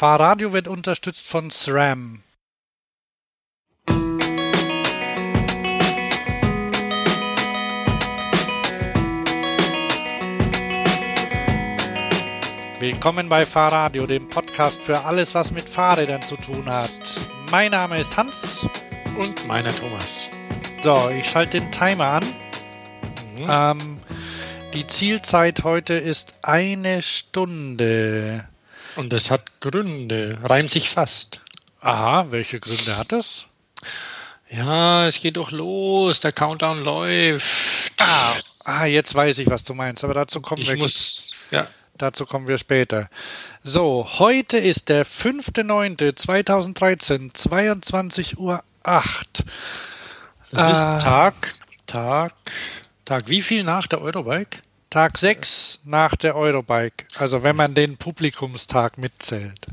Fahrradio wird unterstützt von SRAM. Willkommen bei Fahrradio, dem Podcast für alles, was mit Fahrrädern zu tun hat. Mein Name ist Hans. Und meiner Thomas. So, ich schalte den Timer an. Mhm. Ähm, die Zielzeit heute ist eine Stunde. Und es hat Gründe. Reimt sich fast. Aha, welche Gründe hat es? Ja, es geht doch los. Der Countdown läuft. Ah, ah jetzt weiß ich, was du meinst. Aber dazu kommen ich wir. Muss, ja. Dazu kommen wir später. So, heute ist der 5.9.2013, 22.08 Uhr. Das äh, ist Tag, Tag, Tag wie viel nach der Eurobike? Tag 6 nach der Eurobike. Also wenn man den Publikumstag mitzählt.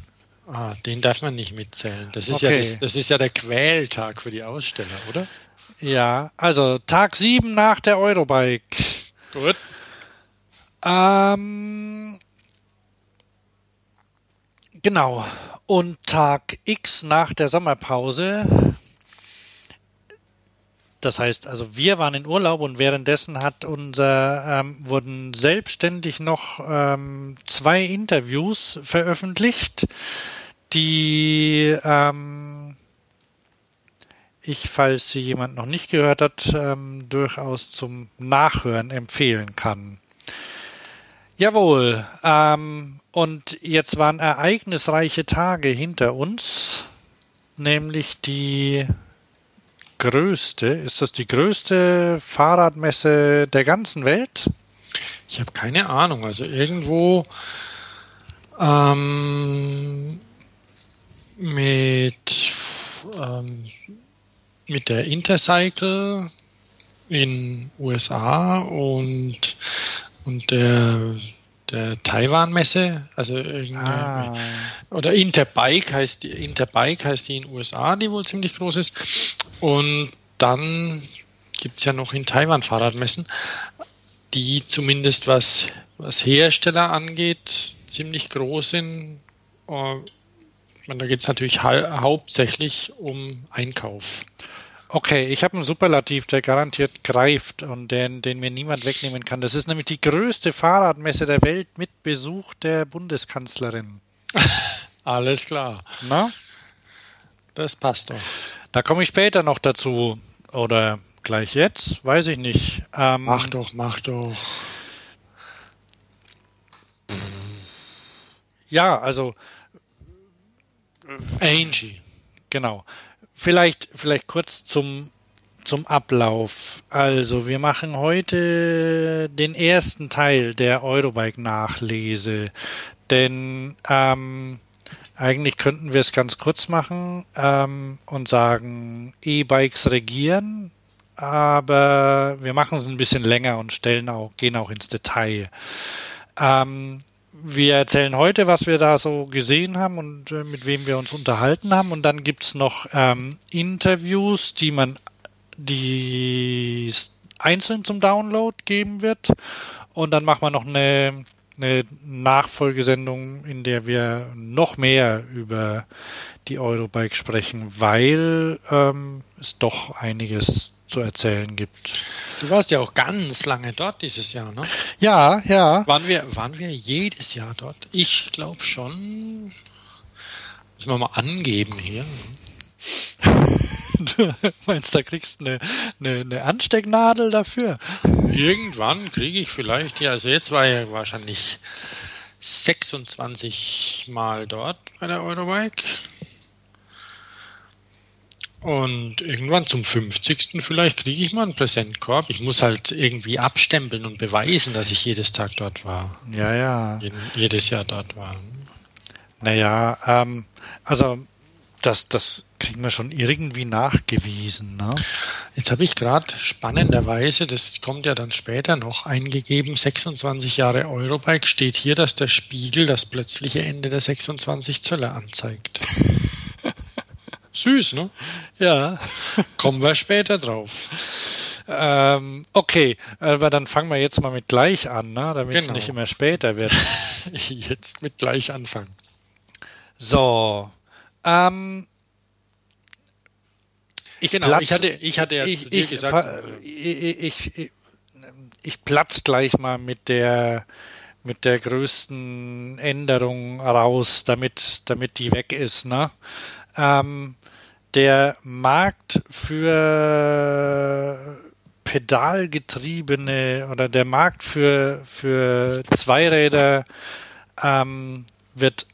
Ah, den darf man nicht mitzählen. Das ist, okay. ja, das, das ist ja der Quältag für die Aussteller, oder? Ja, also Tag 7 nach der Eurobike. Gut. Ähm, genau. Und Tag X nach der Sommerpause. Das heißt, also wir waren in Urlaub und währenddessen hat unser ähm, wurden selbstständig noch ähm, zwei Interviews veröffentlicht, die ähm, ich, falls sie jemand noch nicht gehört hat, ähm, durchaus zum Nachhören empfehlen kann. Jawohl. Ähm, und jetzt waren ereignisreiche Tage hinter uns, nämlich die größte, ist das die größte Fahrradmesse der ganzen Welt? Ich habe keine Ahnung. Also irgendwo ähm, mit, ähm, mit der Intercycle in USA und und der, der Taiwan-Messe, also ah. oder Interbike heißt die, Interbike heißt die in den USA, die wohl ziemlich groß ist. Und dann gibt es ja noch in Taiwan Fahrradmessen, die zumindest was, was Hersteller angeht, ziemlich groß sind. Uh, da geht es natürlich hau hauptsächlich um Einkauf. Okay, ich habe einen Superlativ, der garantiert greift und den, den mir niemand wegnehmen kann. Das ist nämlich die größte Fahrradmesse der Welt mit Besuch der Bundeskanzlerin. Alles klar. Na? Das passt doch. Da komme ich später noch dazu. Oder gleich jetzt, weiß ich nicht. Ähm, mach doch, mach doch. Ja, also. Angie. Genau. Vielleicht, vielleicht kurz zum, zum Ablauf. Also, wir machen heute den ersten Teil der Eurobike-Nachlese. Denn ähm, eigentlich könnten wir es ganz kurz machen ähm, und sagen, E-Bikes regieren, aber wir machen es ein bisschen länger und stellen auch, gehen auch ins Detail. Ähm, wir erzählen heute, was wir da so gesehen haben und äh, mit wem wir uns unterhalten haben. Und dann gibt's noch ähm, Interviews, die man die einzeln zum Download geben wird. Und dann machen wir noch eine, eine Nachfolgesendung, in der wir noch mehr über die Eurobike sprechen, weil ähm, es doch einiges zu erzählen gibt. Du warst ja auch ganz lange dort dieses Jahr, ne? Ja, ja. Waren wir, waren wir jedes Jahr dort? Ich glaube schon. Müssen wir mal angeben hier. du meinst, da kriegst du eine, eine, eine Anstecknadel dafür? Irgendwann kriege ich vielleicht, ja, also jetzt war ja wahrscheinlich 26 Mal dort bei der Eurobike. Und irgendwann zum 50. vielleicht kriege ich mal einen Präsentkorb. Ich muss halt irgendwie abstempeln und beweisen, dass ich jedes Tag dort war. Ja, ja. jedes Jahr dort war. Naja, ähm, also das, das kriegen wir schon irgendwie nachgewiesen. Ne? Jetzt habe ich gerade spannenderweise, das kommt ja dann später noch, eingegeben, 26 Jahre Eurobike, steht hier, dass der Spiegel das plötzliche Ende der 26 Zöller anzeigt. Süß, ne? Ja. Kommen wir später drauf. Ähm, okay, aber dann fangen wir jetzt mal mit gleich an, ne? damit genau. es nicht immer später wird. jetzt mit gleich anfangen. So. Ähm, ich, genau, platz, ich hatte, ich hatte ja ich, ich, gesagt. Ich, ich, ich platz gleich mal mit der mit der größten Änderung raus, damit, damit die weg ist. Ne? Ähm, der Markt für pedalgetriebene oder der Markt für, für Zweiräder ähm, wird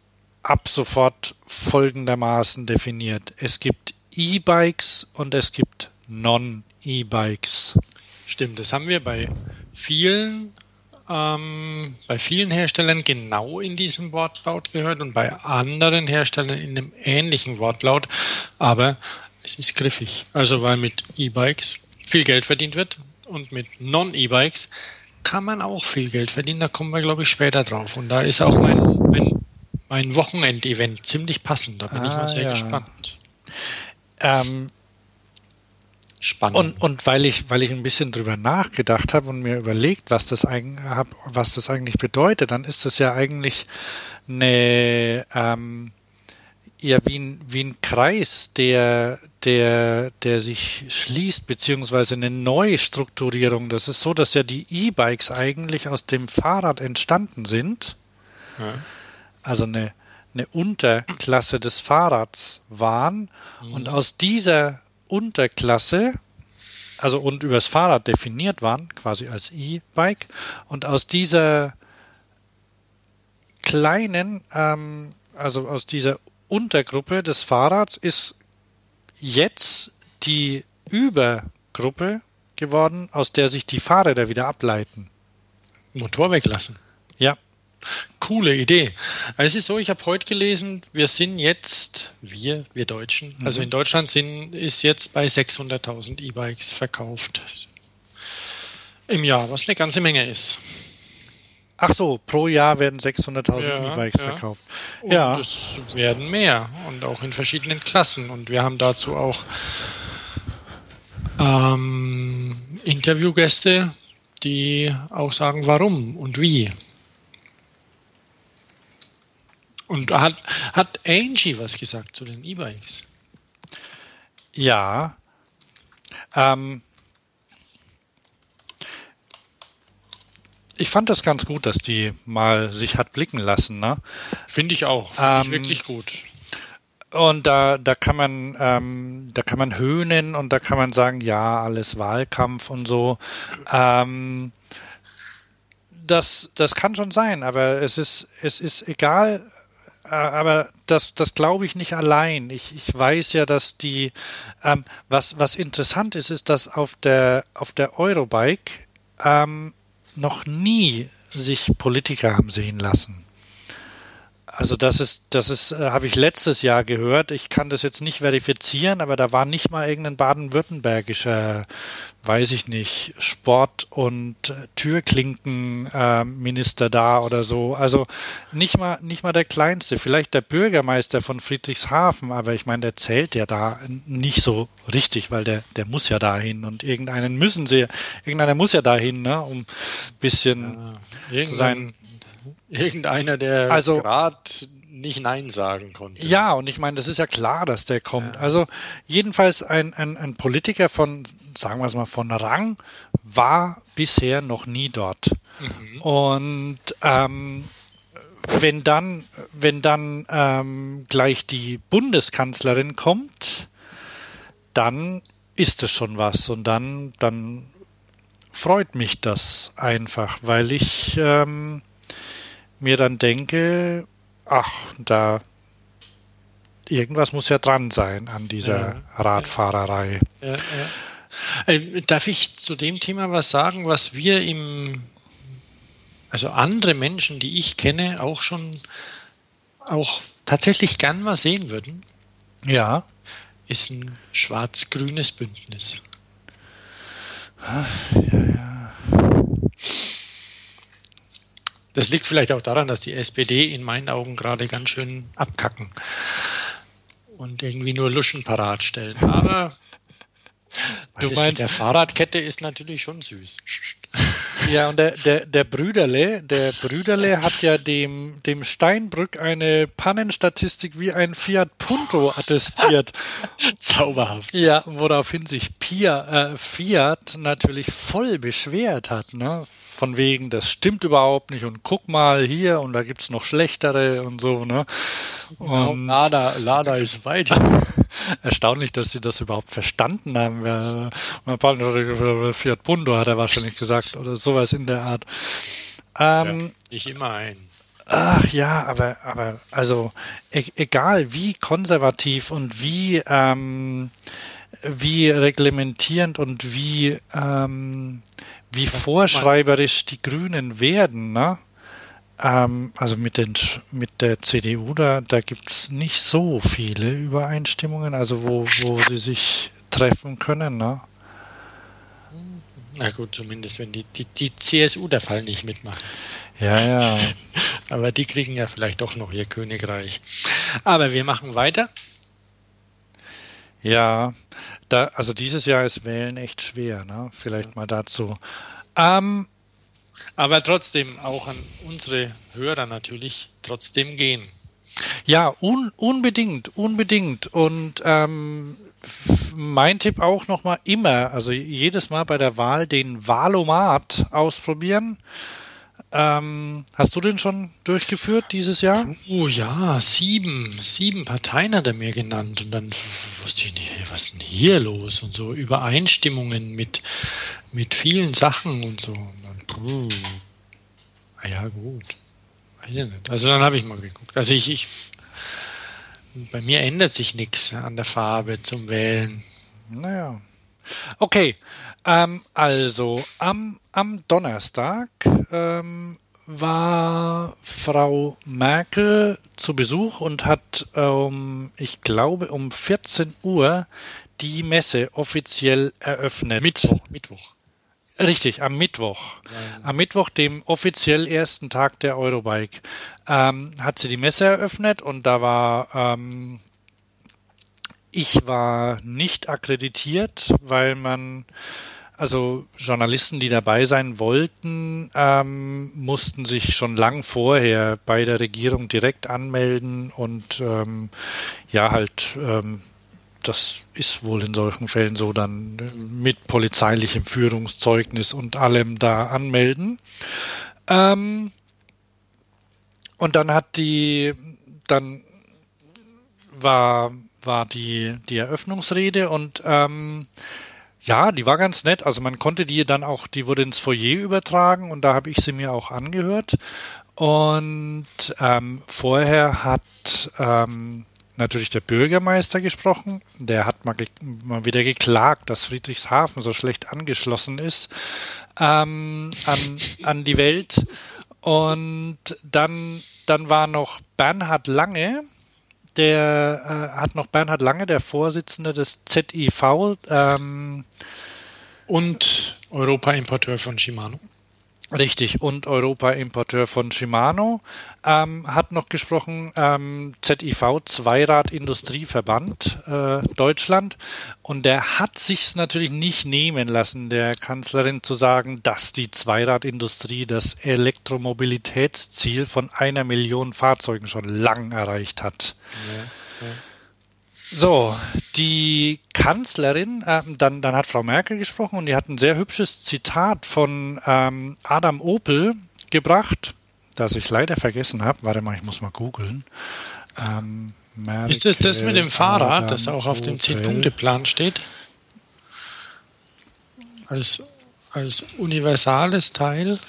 ab sofort folgendermaßen definiert. Es gibt E-Bikes und es gibt Non-E-Bikes. Stimmt, das haben wir bei vielen ähm, bei vielen Herstellern genau in diesem Wortlaut gehört und bei anderen Herstellern in einem ähnlichen Wortlaut, aber es ist griffig. Also weil mit E-Bikes viel Geld verdient wird und mit Non-E-Bikes kann man auch viel Geld verdienen. Da kommen wir, glaube ich, später drauf. Und da ist auch mein, mein, mein Wochenendevent ziemlich passend. Da bin ah, ich mal sehr ja. gespannt. Ähm, Spannend. Und, und weil ich, weil ich ein bisschen drüber nachgedacht habe und mir überlegt, was das, eigentlich, was das eigentlich bedeutet, dann ist das ja eigentlich eine, ähm, ja, wie ein, wie ein Kreis, der, der, der sich schließt, beziehungsweise eine Neustrukturierung. Das ist so, dass ja die E-Bikes eigentlich aus dem Fahrrad entstanden sind. Ja. Also eine, eine Unterklasse des Fahrrads waren. Mhm. Und aus dieser Unterklasse, also und übers Fahrrad definiert waren, quasi als E-Bike. Und aus dieser kleinen, ähm, also aus dieser Untergruppe des Fahrrads ist jetzt die Übergruppe geworden, aus der sich die Fahrräder wieder ableiten. Motor weglassen. Ja. Coole Idee. Es ist so, ich habe heute gelesen, wir sind jetzt, wir, wir Deutschen, mhm. also in Deutschland sind, ist jetzt bei 600.000 E-Bikes verkauft. Im Jahr, was eine ganze Menge ist. Ach so, pro Jahr werden 600.000 ja, E-Bikes ja. verkauft. Und ja. es werden mehr und auch in verschiedenen Klassen. Und wir haben dazu auch ähm, Interviewgäste, die auch sagen, warum und wie. Und hat, hat Angie was gesagt zu den E-Bikes? Ja. Ähm, ich fand das ganz gut, dass die mal sich hat blicken lassen. Ne? Finde ich auch. Finde ähm, ich wirklich gut. Und da, da kann man, ähm, da kann man höhnen und da kann man sagen, ja, alles Wahlkampf und so. Ähm, das, das kann schon sein, aber es ist, es ist egal, aber das, das glaube ich nicht allein. Ich, ich weiß ja, dass die, ähm, was, was interessant ist, ist, dass auf der, auf der Eurobike ähm, noch nie sich Politiker haben sehen lassen. Also das ist, das ist, äh, habe ich letztes Jahr gehört. Ich kann das jetzt nicht verifizieren, aber da war nicht mal irgendein baden-württembergischer, weiß ich nicht, Sport- und Türklinkenminister äh, da oder so. Also nicht mal, nicht mal der kleinste. Vielleicht der Bürgermeister von Friedrichshafen, aber ich meine, der zählt ja da nicht so richtig, weil der, der muss ja dahin und irgendeinen müssen sie, irgendeiner muss ja dahin, ne, um bisschen ja, zu sein Irgendeiner, der also, gerade nicht Nein sagen konnte. Ja, und ich meine, das ist ja klar, dass der kommt. Ja. Also jedenfalls ein, ein, ein Politiker von, sagen wir es mal, von Rang war bisher noch nie dort. Mhm. Und ähm, wenn dann, wenn dann ähm, gleich die Bundeskanzlerin kommt, dann ist es schon was. Und dann, dann freut mich das einfach, weil ich ähm, mir dann denke, ach, da irgendwas muss ja dran sein an dieser ja, Radfahrerei. Ja, ja. Äh, darf ich zu dem Thema was sagen, was wir im, also andere Menschen, die ich kenne, auch schon auch tatsächlich gern mal sehen würden? Ja. Ist ein schwarz-grünes Bündnis. Ah, ja, ja. Das liegt vielleicht auch daran, dass die SPD in meinen Augen gerade ganz schön abkacken und irgendwie nur Luschen parat stellen. Aber du meinst, der Fahrradkette ist natürlich schon süß. Ja, und der, der, der Brüderle, der Brüderle hat ja dem, dem Steinbrück eine Pannenstatistik wie ein Fiat Punto attestiert. Zauberhaft. Ja, woraufhin sich Pia, äh, Fiat natürlich voll beschwert hat, ne? Von wegen, das stimmt überhaupt nicht und guck mal hier und da gibt's noch schlechtere und so, ne? Genau, Und Lada, Lada ist weit. erstaunlich, dass sie das überhaupt verstanden haben. Wer- Mein Partner hat gesagt, Fiat Punto hat er wahrscheinlich gesagt oder sowas in der Art. Ähm, Nicht immer ein. Ach ja, aber, aber also e egal wie konservativ und wie, ähm, wie reglementierend und wie, ähm, wie vorschreiberisch die Grünen werden, ne? Ähm, also mit, den, mit der CDU, da, da gibt es nicht so viele Übereinstimmungen, also wo, wo sie sich treffen können, ne? Na gut, zumindest wenn die, die, die CSU der Fall nicht mitmacht. Ja, ja. Aber die kriegen ja vielleicht doch noch ihr Königreich. Aber wir machen weiter. Ja, da, also dieses Jahr ist Wählen echt schwer, ne? Vielleicht mal dazu. Ähm, Aber trotzdem auch an unsere Hörer natürlich trotzdem gehen. Ja, un unbedingt, unbedingt. Und ähm, mein Tipp auch nochmal immer, also jedes Mal bei der Wahl den Wahlomat ausprobieren. Ähm, hast du den schon durchgeführt dieses Jahr? Oh ja, sieben, sieben Parteien hat er mir genannt. Und dann wusste ich nicht, was ist denn hier los? Und so Übereinstimmungen mit, mit vielen Sachen und so. Und dann. Ah ja, gut. Also dann habe ich mal geguckt. Also ich, ich bei mir ändert sich nichts an der Farbe zum Wählen. Naja. Okay, ähm, also am, am Donnerstag ähm, war Frau Merkel zu Besuch und hat, ähm, ich glaube, um 14 Uhr die Messe offiziell eröffnet. Mittwoch, Mittwoch. Richtig, am Mittwoch. Am Mittwoch, dem offiziell ersten Tag der Eurobike, ähm, hat sie die Messe eröffnet und da war, ähm, ich war nicht akkreditiert, weil man, also Journalisten, die dabei sein wollten, ähm, mussten sich schon lang vorher bei der Regierung direkt anmelden und ähm, ja, halt ähm, das ist wohl in solchen Fällen so, dann mit polizeilichem Führungszeugnis und allem da anmelden. Ähm, und dann hat die, dann war, war die, die Eröffnungsrede und ähm, ja, die war ganz nett. Also man konnte die dann auch, die wurde ins Foyer übertragen und da habe ich sie mir auch angehört. Und ähm, vorher hat ähm, natürlich der Bürgermeister gesprochen. Der hat mal, mal wieder geklagt, dass Friedrichshafen so schlecht angeschlossen ist ähm, an, an die Welt. Und dann, dann war noch Bernhard Lange, der äh, hat noch Bernhard Lange, der Vorsitzende des ZIV. Ähm, Und Europa-Importeur von Shimano. Richtig, und Europa-Importeur von Shimano ähm, hat noch gesprochen, ähm, ZIV, Zweirad-Industrieverband äh, Deutschland. Und der hat sich natürlich nicht nehmen lassen, der Kanzlerin zu sagen, dass die Zweiradindustrie das Elektromobilitätsziel von einer Million Fahrzeugen schon lang erreicht hat. Ja, ja. So, die Kanzlerin, ähm, dann, dann hat Frau Merkel gesprochen und die hat ein sehr hübsches Zitat von ähm, Adam Opel gebracht, das ich leider vergessen habe. Warte mal, ich muss mal googeln. Ähm, Ist das das mit dem Fahrrad, Adam das auch auf dem Opel. 10-Punkte-Plan steht? Als, als universales Teil?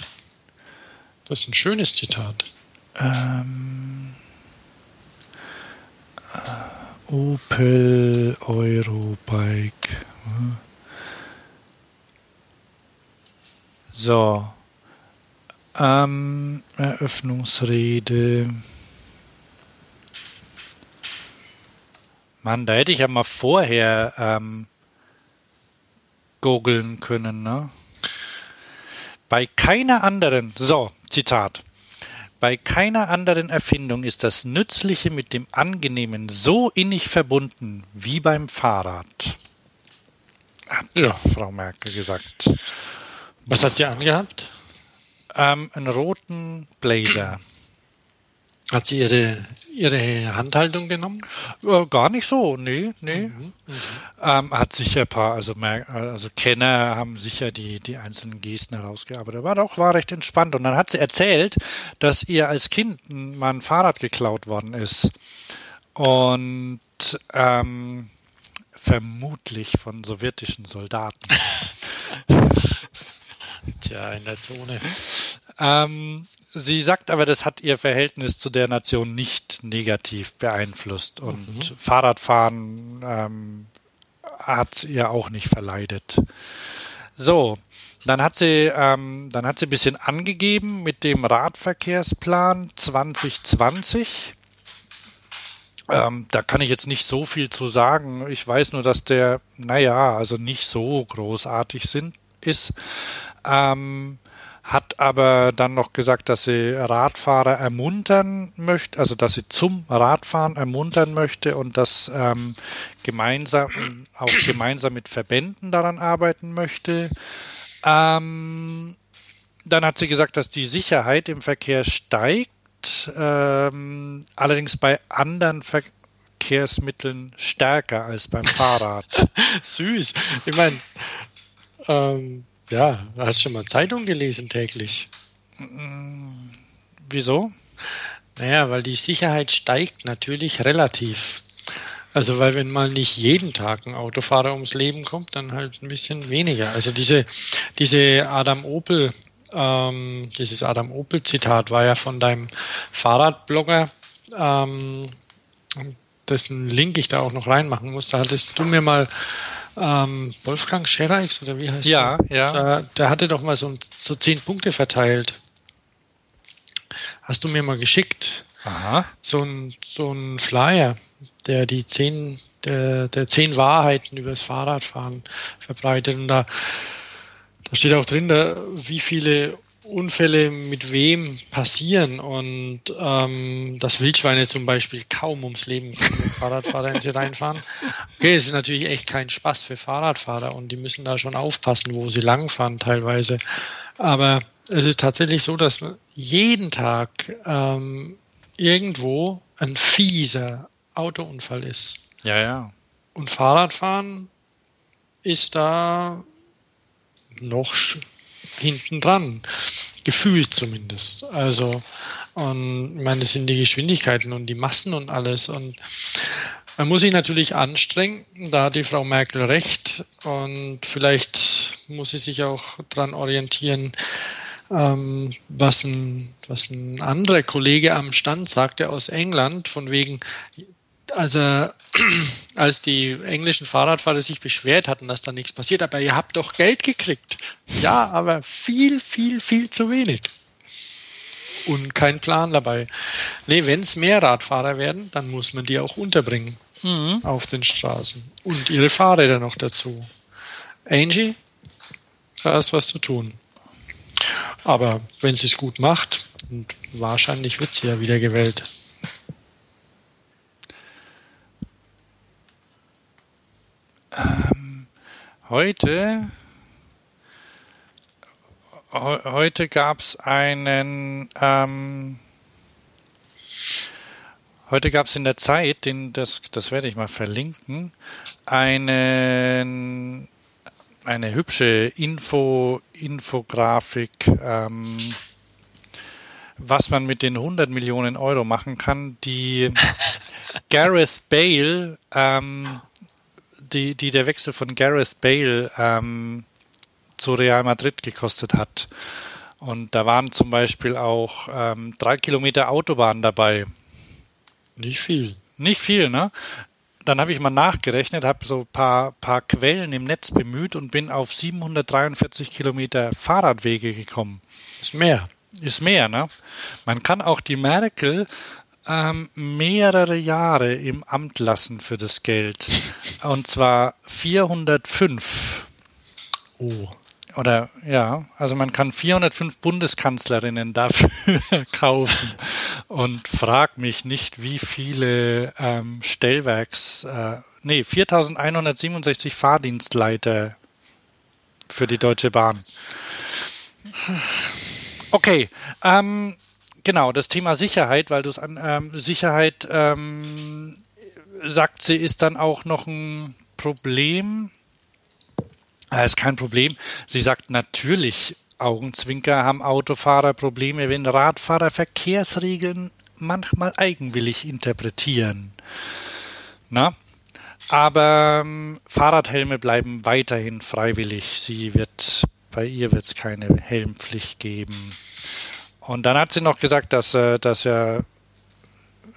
Das ist ein schönes Zitat. Ähm, äh, Opel Eurobike. So. Ähm, Eröffnungsrede. Mann, da hätte ich ja mal vorher ähm, googeln können, ne? Bei keiner anderen, so, Zitat. Bei keiner anderen Erfindung ist das Nützliche mit dem Angenehmen so innig verbunden wie beim Fahrrad. Hat Ja. Frau Merkel gesagt. Was hat sie angehabt? Ähm, einen roten Blazer. Hat sie ihre, ihre Handhaltung genommen? Ja, gar nicht so, nee, nee. Mhm, mhm. ähm, hat sicher ein paar, also, mehr, also Kenner haben sicher die, die einzelnen Gesten herausgearbeitet. War doch, war recht entspannt. Und dann hat sie erzählt, dass ihr als Kind mal ein Fahrrad geklaut worden ist. Und ähm, vermutlich von sowjetischen Soldaten. Tja, in der Zone. Ähm, Sie sagt aber, das hat ihr Verhältnis zu der Nation nicht negativ beeinflusst und mhm. Fahrradfahren ähm, hat ihr auch nicht verleidet. So, dann hat sie, ähm, dann hat sie ein bisschen angegeben mit dem Radverkehrsplan 2020. Ähm, da kann ich jetzt nicht so viel zu sagen. Ich weiß nur, dass der, naja, also nicht so großartig sind, ist. Ähm, hat aber dann noch gesagt, dass sie Radfahrer ermuntern möchte, also dass sie zum Radfahren ermuntern möchte und dass ähm, gemeinsam auch gemeinsam mit Verbänden daran arbeiten möchte. Ähm, dann hat sie gesagt, dass die Sicherheit im Verkehr steigt, ähm, allerdings bei anderen Verkehrsmitteln stärker als beim Fahrrad. Süß. Ich meine, ähm, ja, hast schon mal Zeitung gelesen täglich? Wieso? Naja, weil die Sicherheit steigt natürlich relativ. Also weil wenn mal nicht jeden Tag ein Autofahrer ums Leben kommt, dann halt ein bisschen weniger. Also diese, diese Adam Opel, ähm, dieses Adam Opel Zitat war ja von deinem Fahrradblogger, ähm, dessen Link ich da auch noch reinmachen muss. Da hattest du mir mal ähm, Wolfgang Schereix oder wie heißt ja, der? Ja, ja. Der hatte doch mal so, so zehn Punkte verteilt. Hast du mir mal geschickt? Aha. So ein, so ein Flyer, der die zehn, der, der zehn Wahrheiten über das Fahrradfahren verbreitet. Und da, da steht auch drin, da, wie viele Unfälle mit wem passieren und ähm, dass Wildschweine zum Beispiel kaum ums Leben kommen, wenn Fahrradfahrer in sie reinfahren. Okay, es ist natürlich echt kein Spaß für Fahrradfahrer und die müssen da schon aufpassen, wo sie langfahren teilweise. Aber es ist tatsächlich so, dass jeden Tag ähm, irgendwo ein fieser Autounfall ist. Ja, ja. Und Fahrradfahren ist da noch hinten dran. Gefühlt zumindest. Also, und ich meine, das sind die Geschwindigkeiten und die Massen und alles. Und man muss sich natürlich anstrengen, da hat die Frau Merkel recht. Und vielleicht muss sie sich auch daran orientieren, ähm, was, ein, was ein anderer Kollege am Stand sagte aus England, von wegen, also als die englischen Fahrradfahrer sich beschwert hatten, dass da nichts passiert, aber ihr habt doch Geld gekriegt. Ja, aber viel, viel, viel zu wenig. Und kein Plan dabei. Nee, wenn es mehr Radfahrer werden, dann muss man die auch unterbringen mhm. auf den Straßen. Und ihre Fahrräder noch dazu. Angie, da ist was zu tun. Aber wenn sie es gut macht, und wahrscheinlich wird sie ja wieder gewählt. Ähm, heute heute gab es einen ähm, heute gab es in der Zeit, den, das, das werde ich mal verlinken, einen, eine hübsche Info, Infografik, ähm, was man mit den 100 Millionen Euro machen kann, die Gareth Bale ähm, die, die der Wechsel von Gareth Bale ähm, zu Real Madrid gekostet hat. Und da waren zum Beispiel auch ähm, drei Kilometer Autobahn dabei. Nicht viel. Nicht viel, ne? Dann habe ich mal nachgerechnet, habe so ein paar, paar Quellen im Netz bemüht und bin auf 743 Kilometer Fahrradwege gekommen. Ist mehr. Ist mehr, ne? Man kann auch die Merkel ähm, mehrere Jahre im Amt lassen für das Geld. Und zwar 405. Oh. Oder ja, also man kann 405 Bundeskanzlerinnen dafür kaufen. Und frag mich nicht, wie viele ähm, Stellwerks, äh, nee, 4167 Fahrdienstleiter für die Deutsche Bahn. Okay, ähm, genau, das Thema Sicherheit, weil du es an ähm, Sicherheit ähm, sagt sie, ist dann auch noch ein Problem. Das ist kein Problem. Sie sagt natürlich, Augenzwinker haben Autofahrer Probleme, wenn Radfahrer Verkehrsregeln manchmal eigenwillig interpretieren. Na? Aber ähm, Fahrradhelme bleiben weiterhin freiwillig. Sie wird, bei ihr wird es keine Helmpflicht geben. Und dann hat sie noch gesagt, dass, äh, dass ja, äh,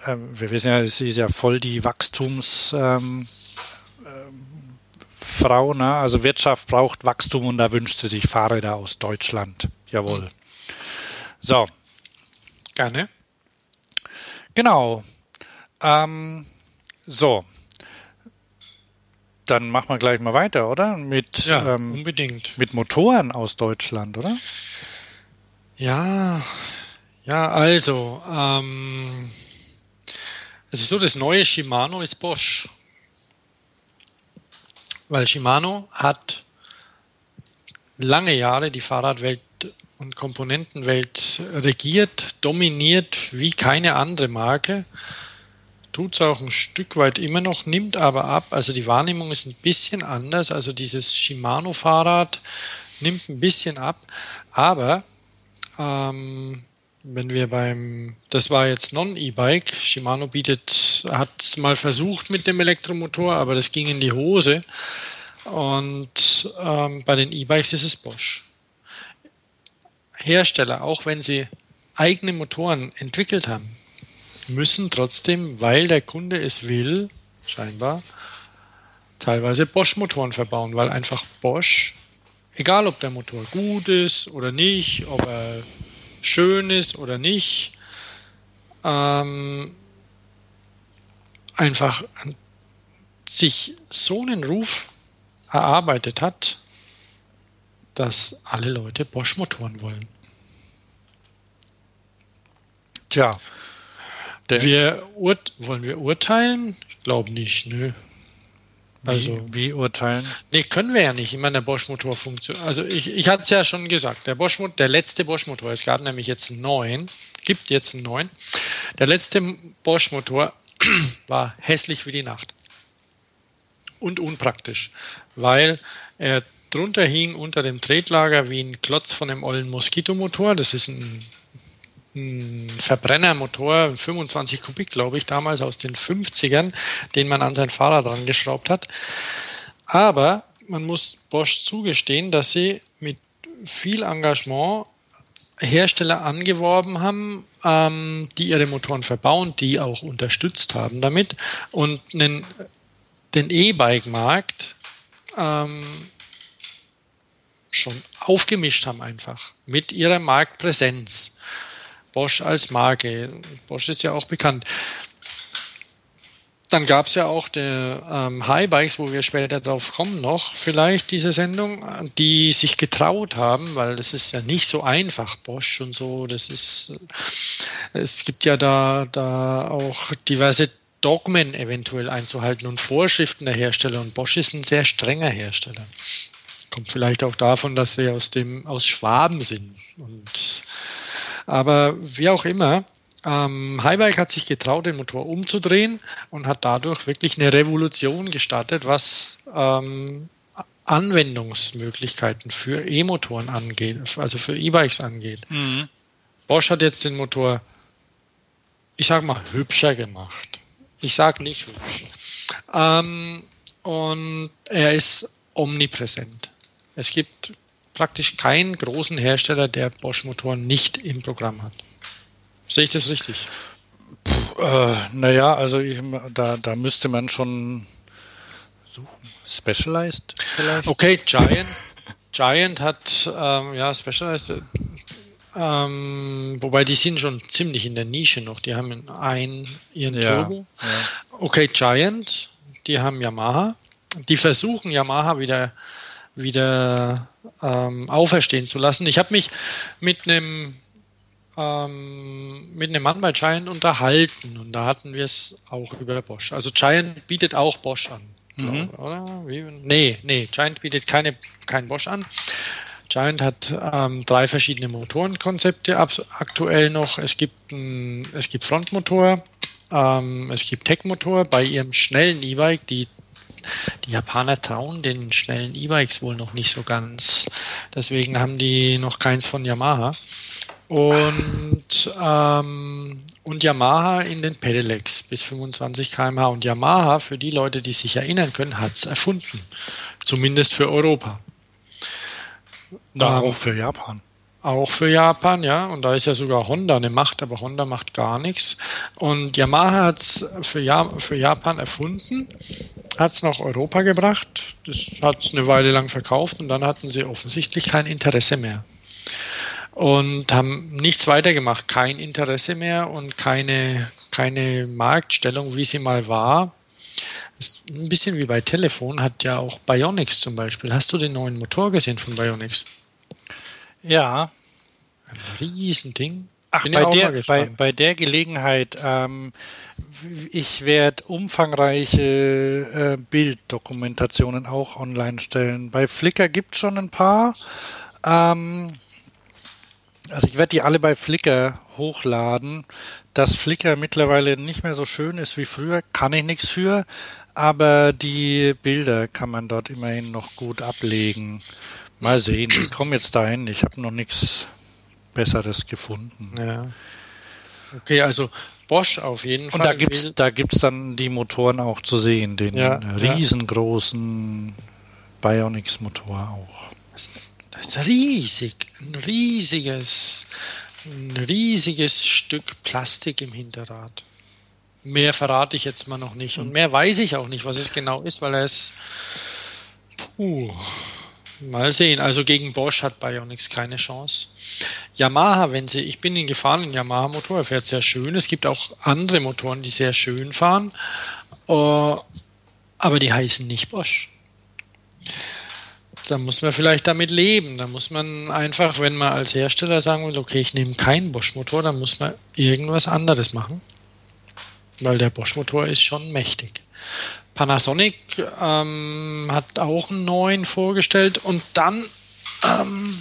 wir wissen ja, sie ist ja voll die Wachstums, ähm, Frau, ne? also Wirtschaft braucht Wachstum und da wünscht sie sich Fahrräder aus Deutschland. Jawohl. Mhm. So. Gerne. Genau. Ähm, so. Dann machen wir gleich mal weiter, oder? Mit, ja, ähm, unbedingt. Mit Motoren aus Deutschland, oder? Ja, ja, also, ähm, es ist so, das neue Shimano ist Bosch. Weil Shimano hat lange Jahre die Fahrradwelt und Komponentenwelt regiert, dominiert wie keine andere Marke. Tut es auch ein Stück weit immer noch, nimmt aber ab. Also die Wahrnehmung ist ein bisschen anders. Also dieses Shimano-Fahrrad nimmt ein bisschen ab. Aber ähm, wenn wir beim, das war jetzt Non-E-Bike, Shimano bietet, hat es mal versucht mit dem Elektromotor, aber das ging in die Hose. Und ähm, bei den E-Bikes ist es Bosch. Hersteller, auch wenn sie eigene Motoren entwickelt haben, müssen trotzdem, weil der Kunde es will, scheinbar, teilweise Bosch-Motoren verbauen, weil einfach Bosch, egal ob der Motor gut ist oder nicht, ob er schön ist oder nicht, ähm, einfach sich so einen Ruf erarbeitet hat, dass alle Leute Bosch-Motoren wollen. Tja. Wir wollen wir urteilen? Ich glaube nicht, nö. Also, wie, wie, urteilen? Nee, können wir ja nicht. Ich meine, der Bosch-Motor funktioniert. Also ich, ich hatte es ja schon gesagt, der Bosch der letzte Bosch-Motor, es gab nämlich jetzt einen neuen, gibt jetzt einen neuen. Der letzte Bosch-Motor war hässlich wie die Nacht. Und unpraktisch, weil er drunter hing unter dem Tretlager wie ein Klotz von einem ollen Moskitomotor. Das ist ein ein Verbrennermotor, 25 Kubik, glaube ich, damals aus den 50ern, den man an sein Fahrrad dran geschraubt hat. Aber man muss Bosch zugestehen, dass sie mit viel Engagement Hersteller angeworben haben, ähm, die ihre Motoren verbauen, die auch unterstützt haben damit und einen, den E-Bike-Markt ähm, schon aufgemischt haben einfach mit ihrer Marktpräsenz. Bosch als Marke. Bosch ist ja auch bekannt. Dann gab es ja auch die ähm, High Bikes, wo wir später drauf kommen noch, vielleicht diese Sendung, die sich getraut haben, weil das ist ja nicht so einfach, Bosch und so. Das ist, es gibt ja da, da auch diverse Dogmen eventuell einzuhalten und Vorschriften der Hersteller. Und Bosch ist ein sehr strenger Hersteller. Kommt vielleicht auch davon, dass sie aus dem, aus Schwaben sind und aber wie auch immer, ähm, Highbike hat sich getraut, den Motor umzudrehen und hat dadurch wirklich eine Revolution gestartet, was ähm, Anwendungsmöglichkeiten für E-Motoren angeht, also für E-Bikes angeht. Mhm. Bosch hat jetzt den Motor, ich sag mal, hübscher gemacht. Ich sag nicht hübsch. Ähm, und er ist omnipräsent. Es gibt praktisch keinen großen Hersteller, der Bosch-Motoren nicht im Programm hat. Sehe ich das richtig? Äh, naja, also ich, da, da müsste man schon suchen. Specialized vielleicht? Okay, Giant. Giant hat, ähm, ja, Specialized. Ähm, wobei die sind schon ziemlich in der Nische noch. Die haben einen ihren ja, Turbo. Ja. Okay, Giant, die haben Yamaha. Die versuchen Yamaha wieder wieder ähm, auferstehen zu lassen. Ich habe mich mit einem ähm, mit einem Mann bei Giant unterhalten und da hatten wir es auch über Bosch. Also Giant bietet auch Bosch an, mhm. glaube, oder? Wie? Nee, nee, Giant bietet keine, kein Bosch an. Giant hat ähm, drei verschiedene Motorenkonzepte aktuell noch. Es gibt, ein, es gibt Frontmotor, ähm, es gibt Tech-Motor. Bei ihrem schnellen E-Bike, die die Japaner trauen den schnellen E-Bikes wohl noch nicht so ganz. Deswegen haben die noch keins von Yamaha. Und, ähm, und Yamaha in den Pedelecs bis 25 km/h. Und Yamaha, für die Leute, die sich erinnern können, hat es erfunden. Zumindest für Europa. Na, ähm, auch für Japan. Auch für Japan, ja. Und da ist ja sogar Honda eine Macht, aber Honda macht gar nichts. Und Yamaha hat es für, ja für Japan erfunden, hat es nach Europa gebracht, das hat es eine Weile lang verkauft und dann hatten sie offensichtlich kein Interesse mehr. Und haben nichts weiter gemacht, kein Interesse mehr und keine, keine Marktstellung, wie sie mal war. ist ein bisschen wie bei Telefon, hat ja auch Bionics zum Beispiel. Hast du den neuen Motor gesehen von Bionics? Ja. Ein Riesending. Ach, bei der, bei, bei der Gelegenheit, ähm, ich werde umfangreiche äh, Bilddokumentationen auch online stellen. Bei Flickr gibt es schon ein paar. Ähm, also ich werde die alle bei Flickr hochladen. Dass Flickr mittlerweile nicht mehr so schön ist wie früher, kann ich nichts für. Aber die Bilder kann man dort immerhin noch gut ablegen. Mal sehen, ich komme jetzt dahin. Ich habe noch nichts Besseres gefunden. Ja. Okay, also Bosch auf jeden Fall. Und da gibt's, da gibt's dann die Motoren auch zu sehen, den ja, riesengroßen ja. Bionics-Motor auch. Das ist riesig, ein riesiges, ein riesiges Stück Plastik im Hinterrad. Mehr verrate ich jetzt mal noch nicht. Und mehr weiß ich auch nicht, was es genau ist, weil er ist. Puh. Mal sehen. Also gegen Bosch hat Bionics keine Chance. Yamaha, wenn sie, ich bin in gefahren, ein Yamaha-Motor, er fährt sehr schön. Es gibt auch andere Motoren, die sehr schön fahren, uh, aber die heißen nicht Bosch. Da muss man vielleicht damit leben. Da muss man einfach, wenn man als Hersteller sagen will, okay, ich nehme keinen Bosch-Motor, dann muss man irgendwas anderes machen. Weil der Bosch-Motor ist schon mächtig. Panasonic ähm, hat auch einen neuen vorgestellt und dann ähm,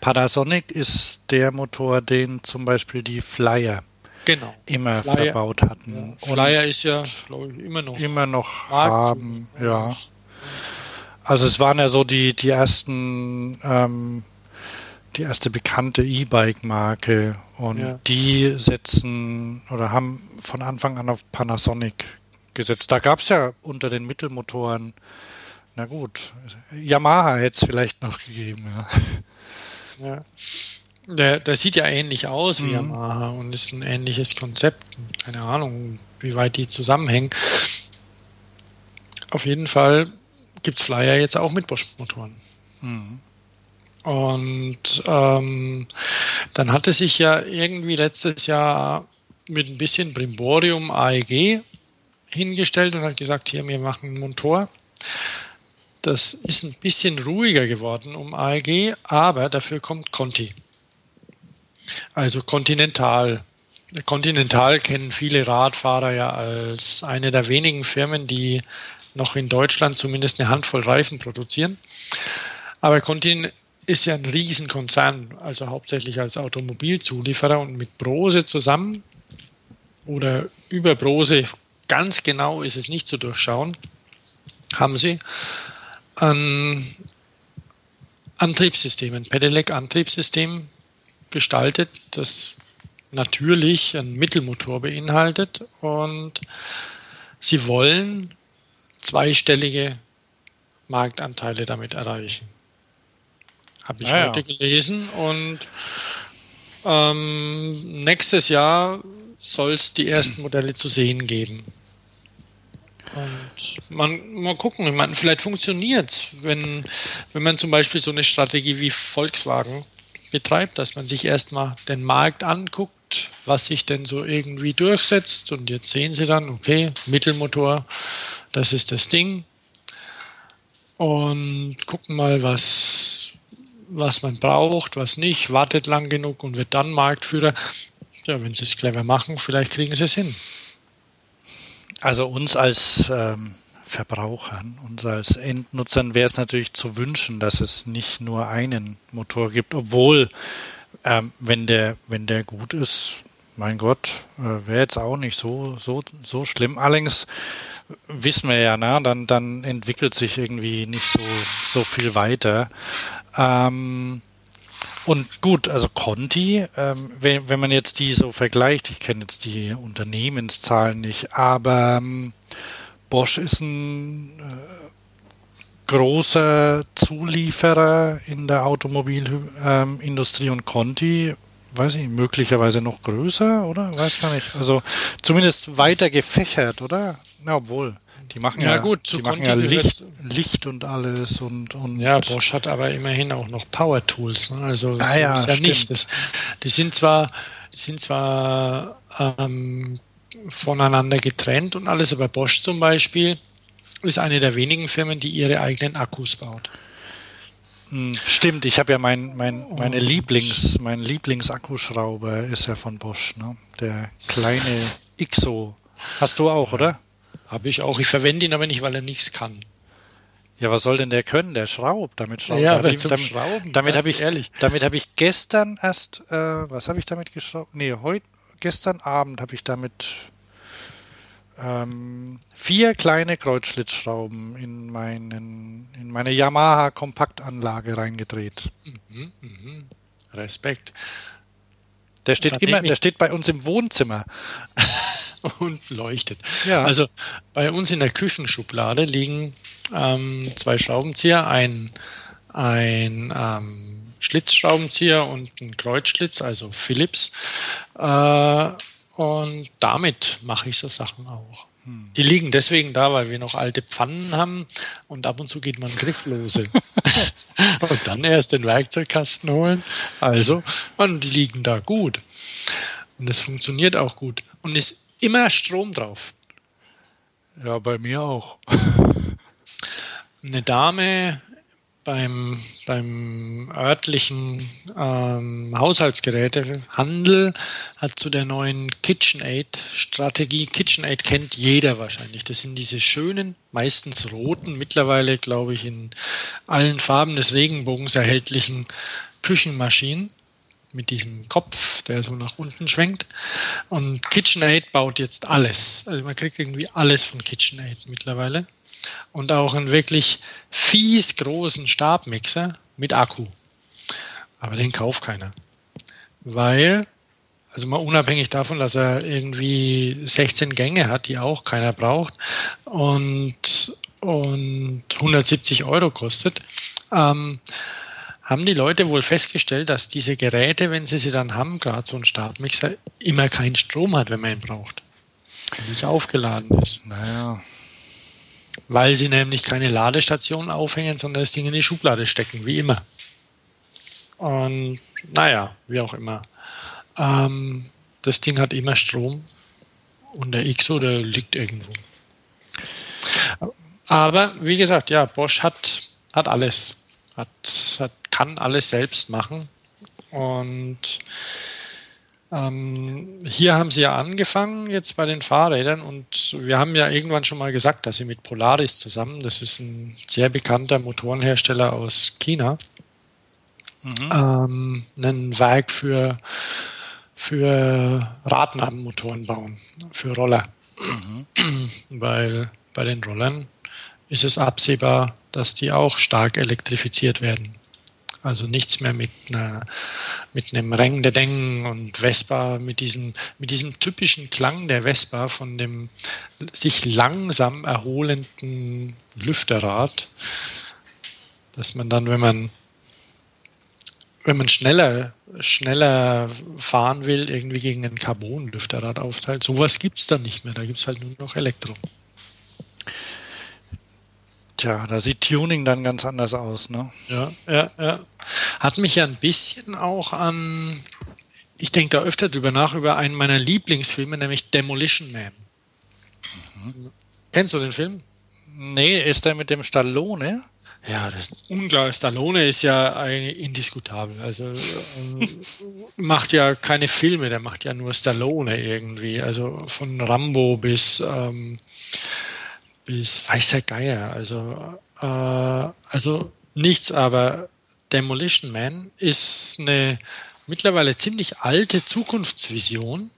Panasonic ist der Motor, den zum Beispiel die Flyer genau. immer Flyer, verbaut hatten. Ja. Flyer ist ja, glaube ich, immer noch. Immer noch haben, ja. Also es waren ja so die, die ersten, ähm, die erste bekannte E-Bike-Marke und ja. die setzen oder haben von Anfang an auf Panasonic gesetzt. Da gab es ja unter den Mittelmotoren, na gut, Yamaha hätte es vielleicht noch gegeben, ja. ja. Der, der sieht ja ähnlich aus wie mhm. Yamaha und ist ein ähnliches Konzept. Keine Ahnung, wie weit die zusammenhängen. Auf jeden Fall gibt es Flyer jetzt auch mit Bosch-Motoren. Mhm. Und ähm, dann hatte sich ja irgendwie letztes Jahr mit ein bisschen Brimborium AEG hingestellt und hat gesagt, hier, wir machen einen Motor. Das ist ein bisschen ruhiger geworden um AEG, aber dafür kommt Conti. Also Continental. Continental kennen viele Radfahrer ja als eine der wenigen Firmen, die noch in Deutschland zumindest eine Handvoll Reifen produzieren. Aber Continental ist ja ein Riesenkonzern, also hauptsächlich als Automobilzulieferer und mit Brose zusammen oder über Brose ganz genau ist es nicht zu durchschauen, haben sie ein Antriebssystem, ein Pedelec-Antriebssystem gestaltet, das natürlich einen Mittelmotor beinhaltet und sie wollen zweistellige Marktanteile damit erreichen. Habe ich ah, heute gelesen und ähm, nächstes Jahr soll es die ersten Modelle zu sehen geben. Und man, mal gucken, ich meine, vielleicht funktioniert es, wenn, wenn man zum Beispiel so eine Strategie wie Volkswagen betreibt, dass man sich erstmal den Markt anguckt, was sich denn so irgendwie durchsetzt und jetzt sehen sie dann, okay, Mittelmotor, das ist das Ding und gucken mal, was, was man braucht, was nicht, wartet lang genug und wird dann Marktführer. Ja, wenn sie es clever machen, vielleicht kriegen sie es hin. Also uns als ähm, Verbrauchern und als Endnutzern wäre es natürlich zu wünschen, dass es nicht nur einen Motor gibt, obwohl ähm, wenn der wenn der gut ist, mein Gott, äh, wäre jetzt auch nicht so so so schlimm. Allerdings wissen wir ja, ne, dann dann entwickelt sich irgendwie nicht so so viel weiter. Ähm, und gut, also Conti, ähm, wenn, wenn man jetzt die so vergleicht, ich kenne jetzt die Unternehmenszahlen nicht, aber ähm, Bosch ist ein äh, großer Zulieferer in der Automobilindustrie ähm, und Conti, weiß ich, möglicherweise noch größer, oder? Weiß gar nicht. Also zumindest weiter gefächert, oder? Na, obwohl. Die machen ja, ja gut, die machen ja Licht, Licht und alles und, und ja, Bosch hat aber immerhin auch noch Power Tools. Ne? Also ah, ja, ist ja nicht. Das, die sind zwar, die sind zwar ähm, voneinander getrennt und alles, aber Bosch zum Beispiel ist eine der wenigen Firmen, die ihre eigenen Akkus baut. Hm, stimmt, ich habe ja mein, mein, meine. Lieblings, mein Lieblingsakkuschrauber ist ja von Bosch, ne? Der kleine IXO. Hast du auch, oder? Habe ich auch. Ich verwende ihn aber nicht, weil er nichts kann. Ja, was soll denn der können? Der schraubt. Damit schraubt. Ja, aber zum damit, Schrauben. Damit habe ich ehrlich. Damit habe ich gestern erst. Äh, was habe ich damit geschraubt? Nee, heute. Gestern Abend habe ich damit ähm, vier kleine Kreuzschlitzschrauben in meinen in meine Yamaha Kompaktanlage reingedreht. Mhm, mh. Respekt. Der steht immer, der steht bei uns im Wohnzimmer. und leuchtet. Ja. Also bei uns in der Küchenschublade liegen ähm, zwei Schraubenzieher, ein, ein ähm, Schlitzschraubenzieher und ein Kreuzschlitz, also Philips. Äh, und damit mache ich so Sachen auch. Hm. Die liegen deswegen da, weil wir noch alte Pfannen haben und ab und zu geht man grifflose. und dann erst den Werkzeugkasten holen. Also, und die liegen da gut. Und es funktioniert auch gut. Und ist immer Strom drauf. Ja, bei mir auch. Eine Dame beim, beim örtlichen ähm, Haushaltsgerätehandel hat zu der neuen KitchenAid-Strategie, KitchenAid kennt jeder wahrscheinlich. Das sind diese schönen, meistens roten, mittlerweile glaube ich in allen Farben des Regenbogens erhältlichen Küchenmaschinen mit diesem Kopf, der so nach unten schwenkt. Und KitchenAid baut jetzt alles. Also man kriegt irgendwie alles von KitchenAid mittlerweile. Und auch einen wirklich fies großen Stabmixer mit Akku. Aber den kauft keiner. Weil, also mal unabhängig davon, dass er irgendwie 16 Gänge hat, die auch keiner braucht und, und 170 Euro kostet, ähm, haben die Leute wohl festgestellt, dass diese Geräte, wenn sie sie dann haben, gerade so ein Stabmixer, immer keinen Strom hat, wenn man ihn braucht. Nicht aufgeladen ist. Naja. Weil sie nämlich keine Ladestation aufhängen, sondern das Ding in die Schublade stecken, wie immer. Und naja, wie auch immer. Ähm, das Ding hat immer Strom und der XO, der liegt irgendwo. Aber wie gesagt, ja, Bosch hat, hat alles. Hat, hat kann alles selbst machen. Und ähm, hier haben sie ja angefangen jetzt bei den Fahrrädern und wir haben ja irgendwann schon mal gesagt, dass sie mit Polaris zusammen, das ist ein sehr bekannter Motorenhersteller aus China, mhm. ähm, ein Werk für, für Radnabenmotoren bauen, für Roller. Mhm. Weil bei den Rollern ist es absehbar, dass die auch stark elektrifiziert werden. Also nichts mehr mit, einer, mit einem Reng der Deng und Vespa, mit diesem, mit diesem typischen Klang der Vespa von dem sich langsam erholenden Lüfterrad, dass man dann, wenn man wenn man schneller, schneller fahren will, irgendwie gegen ein Carbon-Lüfterrad aufteilt. Sowas gibt es dann nicht mehr. Da gibt es halt nur noch Elektro. Tja, da sieht Tuning dann ganz anders aus, ne? Ja, ja, ja. Hat mich ja ein bisschen auch an, ich denke da öfter drüber nach, über einen meiner Lieblingsfilme, nämlich Demolition Man. Mhm. Kennst du den Film? Nee, ist der mit dem Stallone? Ja, das ist unglaublich. Stallone ist ja indiskutabel. Also äh, macht ja keine Filme, der macht ja nur Stallone irgendwie. Also von Rambo bis ähm, bis weiß der Geier. Also, äh, also nichts, aber Demolition Man ist eine mittlerweile ziemlich alte Zukunftsvision.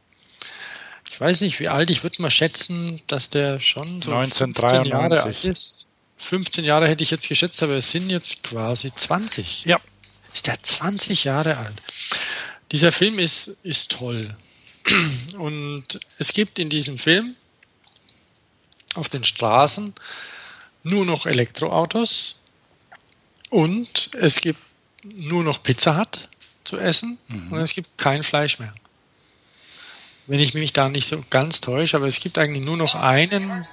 Ich weiß nicht, wie alt, ich würde mal schätzen, dass der schon so 1993 Jahre alt ist. 15 Jahre hätte ich jetzt geschätzt, aber es sind jetzt quasi 20. Ja. Ist der 20 Jahre alt? Dieser Film ist, ist toll. Und es gibt in diesem Film auf den Straßen nur noch Elektroautos und es gibt nur noch Pizza Hut zu essen mhm. und es gibt kein Fleisch mehr. Wenn ich mich da nicht so ganz täusche, aber es gibt eigentlich nur noch einen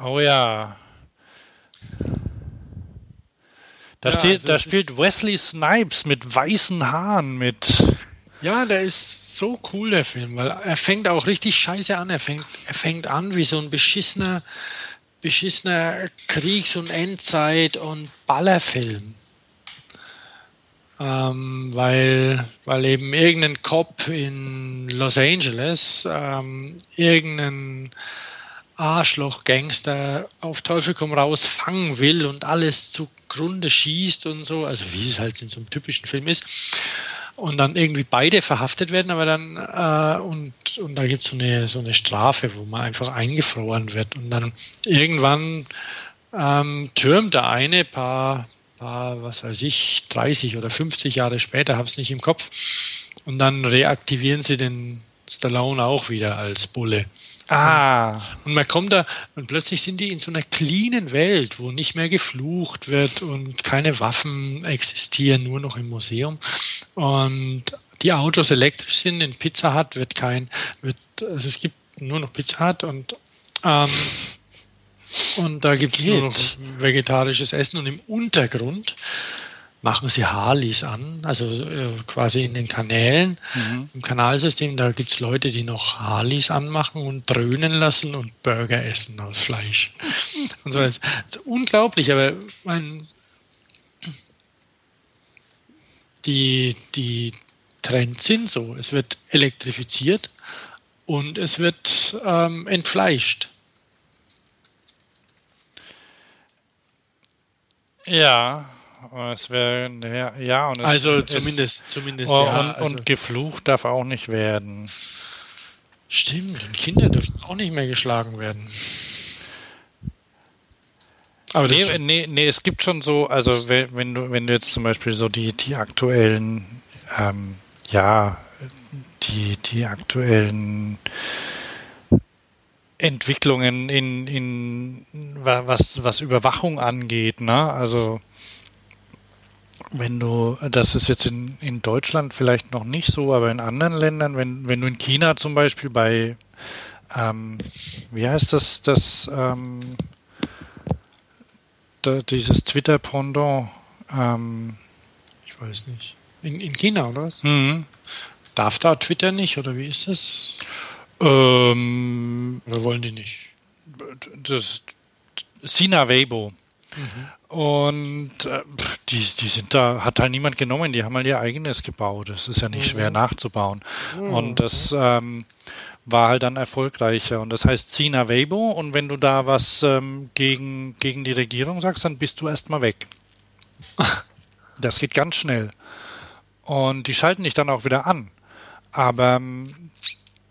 Oh ja. Da, ja, steht, also da spielt Wesley Snipes mit weißen Haaren mit. Ja, der ist so cool, der Film, weil er fängt auch richtig scheiße an. Er fängt, er fängt an wie so ein beschissener, beschissener Kriegs- und Endzeit- und Ballerfilm. Ähm, weil, weil eben irgendein Cop in Los Angeles ähm, irgendeinen Arschloch-Gangster auf Teufel komm raus fangen will und alles zugrunde schießt und so, also wie es halt in so einem typischen Film ist. Und dann irgendwie beide verhaftet werden, aber dann, äh, und, und da gibt es so eine, so eine Strafe, wo man einfach eingefroren wird. Und dann irgendwann ähm, türmt der eine paar, was weiß ich, 30 oder 50 Jahre später, habe es nicht im Kopf. Und dann reaktivieren sie den Stallone auch wieder als Bulle. Ah. Und man kommt da und plötzlich sind die in so einer cleanen Welt, wo nicht mehr geflucht wird und keine Waffen existieren, nur noch im Museum. Und die Autos elektrisch sind. In Pizza Hut wird kein, wird, also es gibt nur noch Pizza Hut und ähm, und da gibt es nur noch vegetarisches Essen und im Untergrund machen sie Harleys an, also äh, quasi in den Kanälen, mhm. im Kanalsystem, da gibt es Leute, die noch Harleys anmachen und dröhnen lassen und Burger essen aus Fleisch. und so weiter. unglaublich, aber mein, die, die Trends sind so. Es wird elektrifiziert und es wird ähm, entfleischt. Ja, es wäre, ja, ja, und es Also zumindest, zumindest, oh, ja. Und, also. und geflucht darf auch nicht werden. Stimmt, und Kinder dürfen auch nicht mehr geschlagen werden. Aber nee, nee, nee, es gibt schon so, also wenn du, wenn du jetzt zum Beispiel so die, die aktuellen, ähm, ja, die, die aktuellen Entwicklungen in, in was, was Überwachung angeht, ne? Also wenn du, das ist jetzt in, in Deutschland vielleicht noch nicht so, aber in anderen Ländern, wenn, wenn du in China zum Beispiel bei, ähm, wie heißt das, das, ähm, da, dieses Twitter-Pendant, ähm, ich weiß nicht. In, in China, oder was? Mhm. Darf da Twitter nicht, oder wie ist das? Ähm, oder wollen die nicht? Das Sina Weibo. Mhm. Und äh, die, die sind da, hat halt niemand genommen, die haben halt ihr eigenes gebaut. Das ist ja nicht schwer mhm. nachzubauen. Mhm. Und das ähm, war halt dann erfolgreicher. Und das heißt Sina Weibo. Und wenn du da was ähm, gegen, gegen die Regierung sagst, dann bist du erstmal weg. Das geht ganz schnell. Und die schalten dich dann auch wieder an. Aber ähm,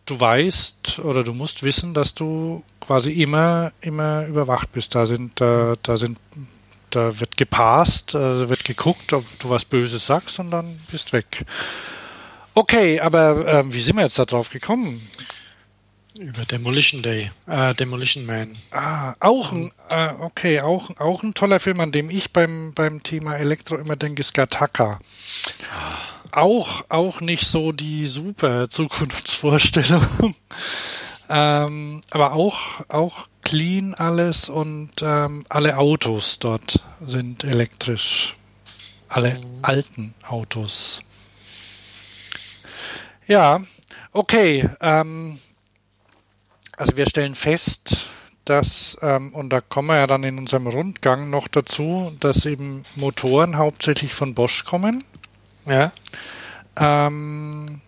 du weißt oder du musst wissen, dass du quasi immer, immer überwacht bist. Da sind, da, da sind da wird gepasst, äh, wird geguckt, ob du was Böses sagst und dann bist weg. Okay, aber äh, wie sind wir jetzt da drauf gekommen? Über Demolition Day, äh, Demolition Man. Ah, auch ein, äh, okay, auch, auch ein toller Film, an dem ich beim, beim Thema Elektro immer denke, ist Gataka. Ah. Auch, auch nicht so die super Zukunftsvorstellung. ähm, aber auch, auch clean alles und ähm, alle Autos dort sind elektrisch. Alle mhm. alten Autos. Ja, okay. Ähm, also wir stellen fest, dass, ähm, und da kommen wir ja dann in unserem Rundgang noch dazu, dass eben Motoren hauptsächlich von Bosch kommen. Ja. Ähm,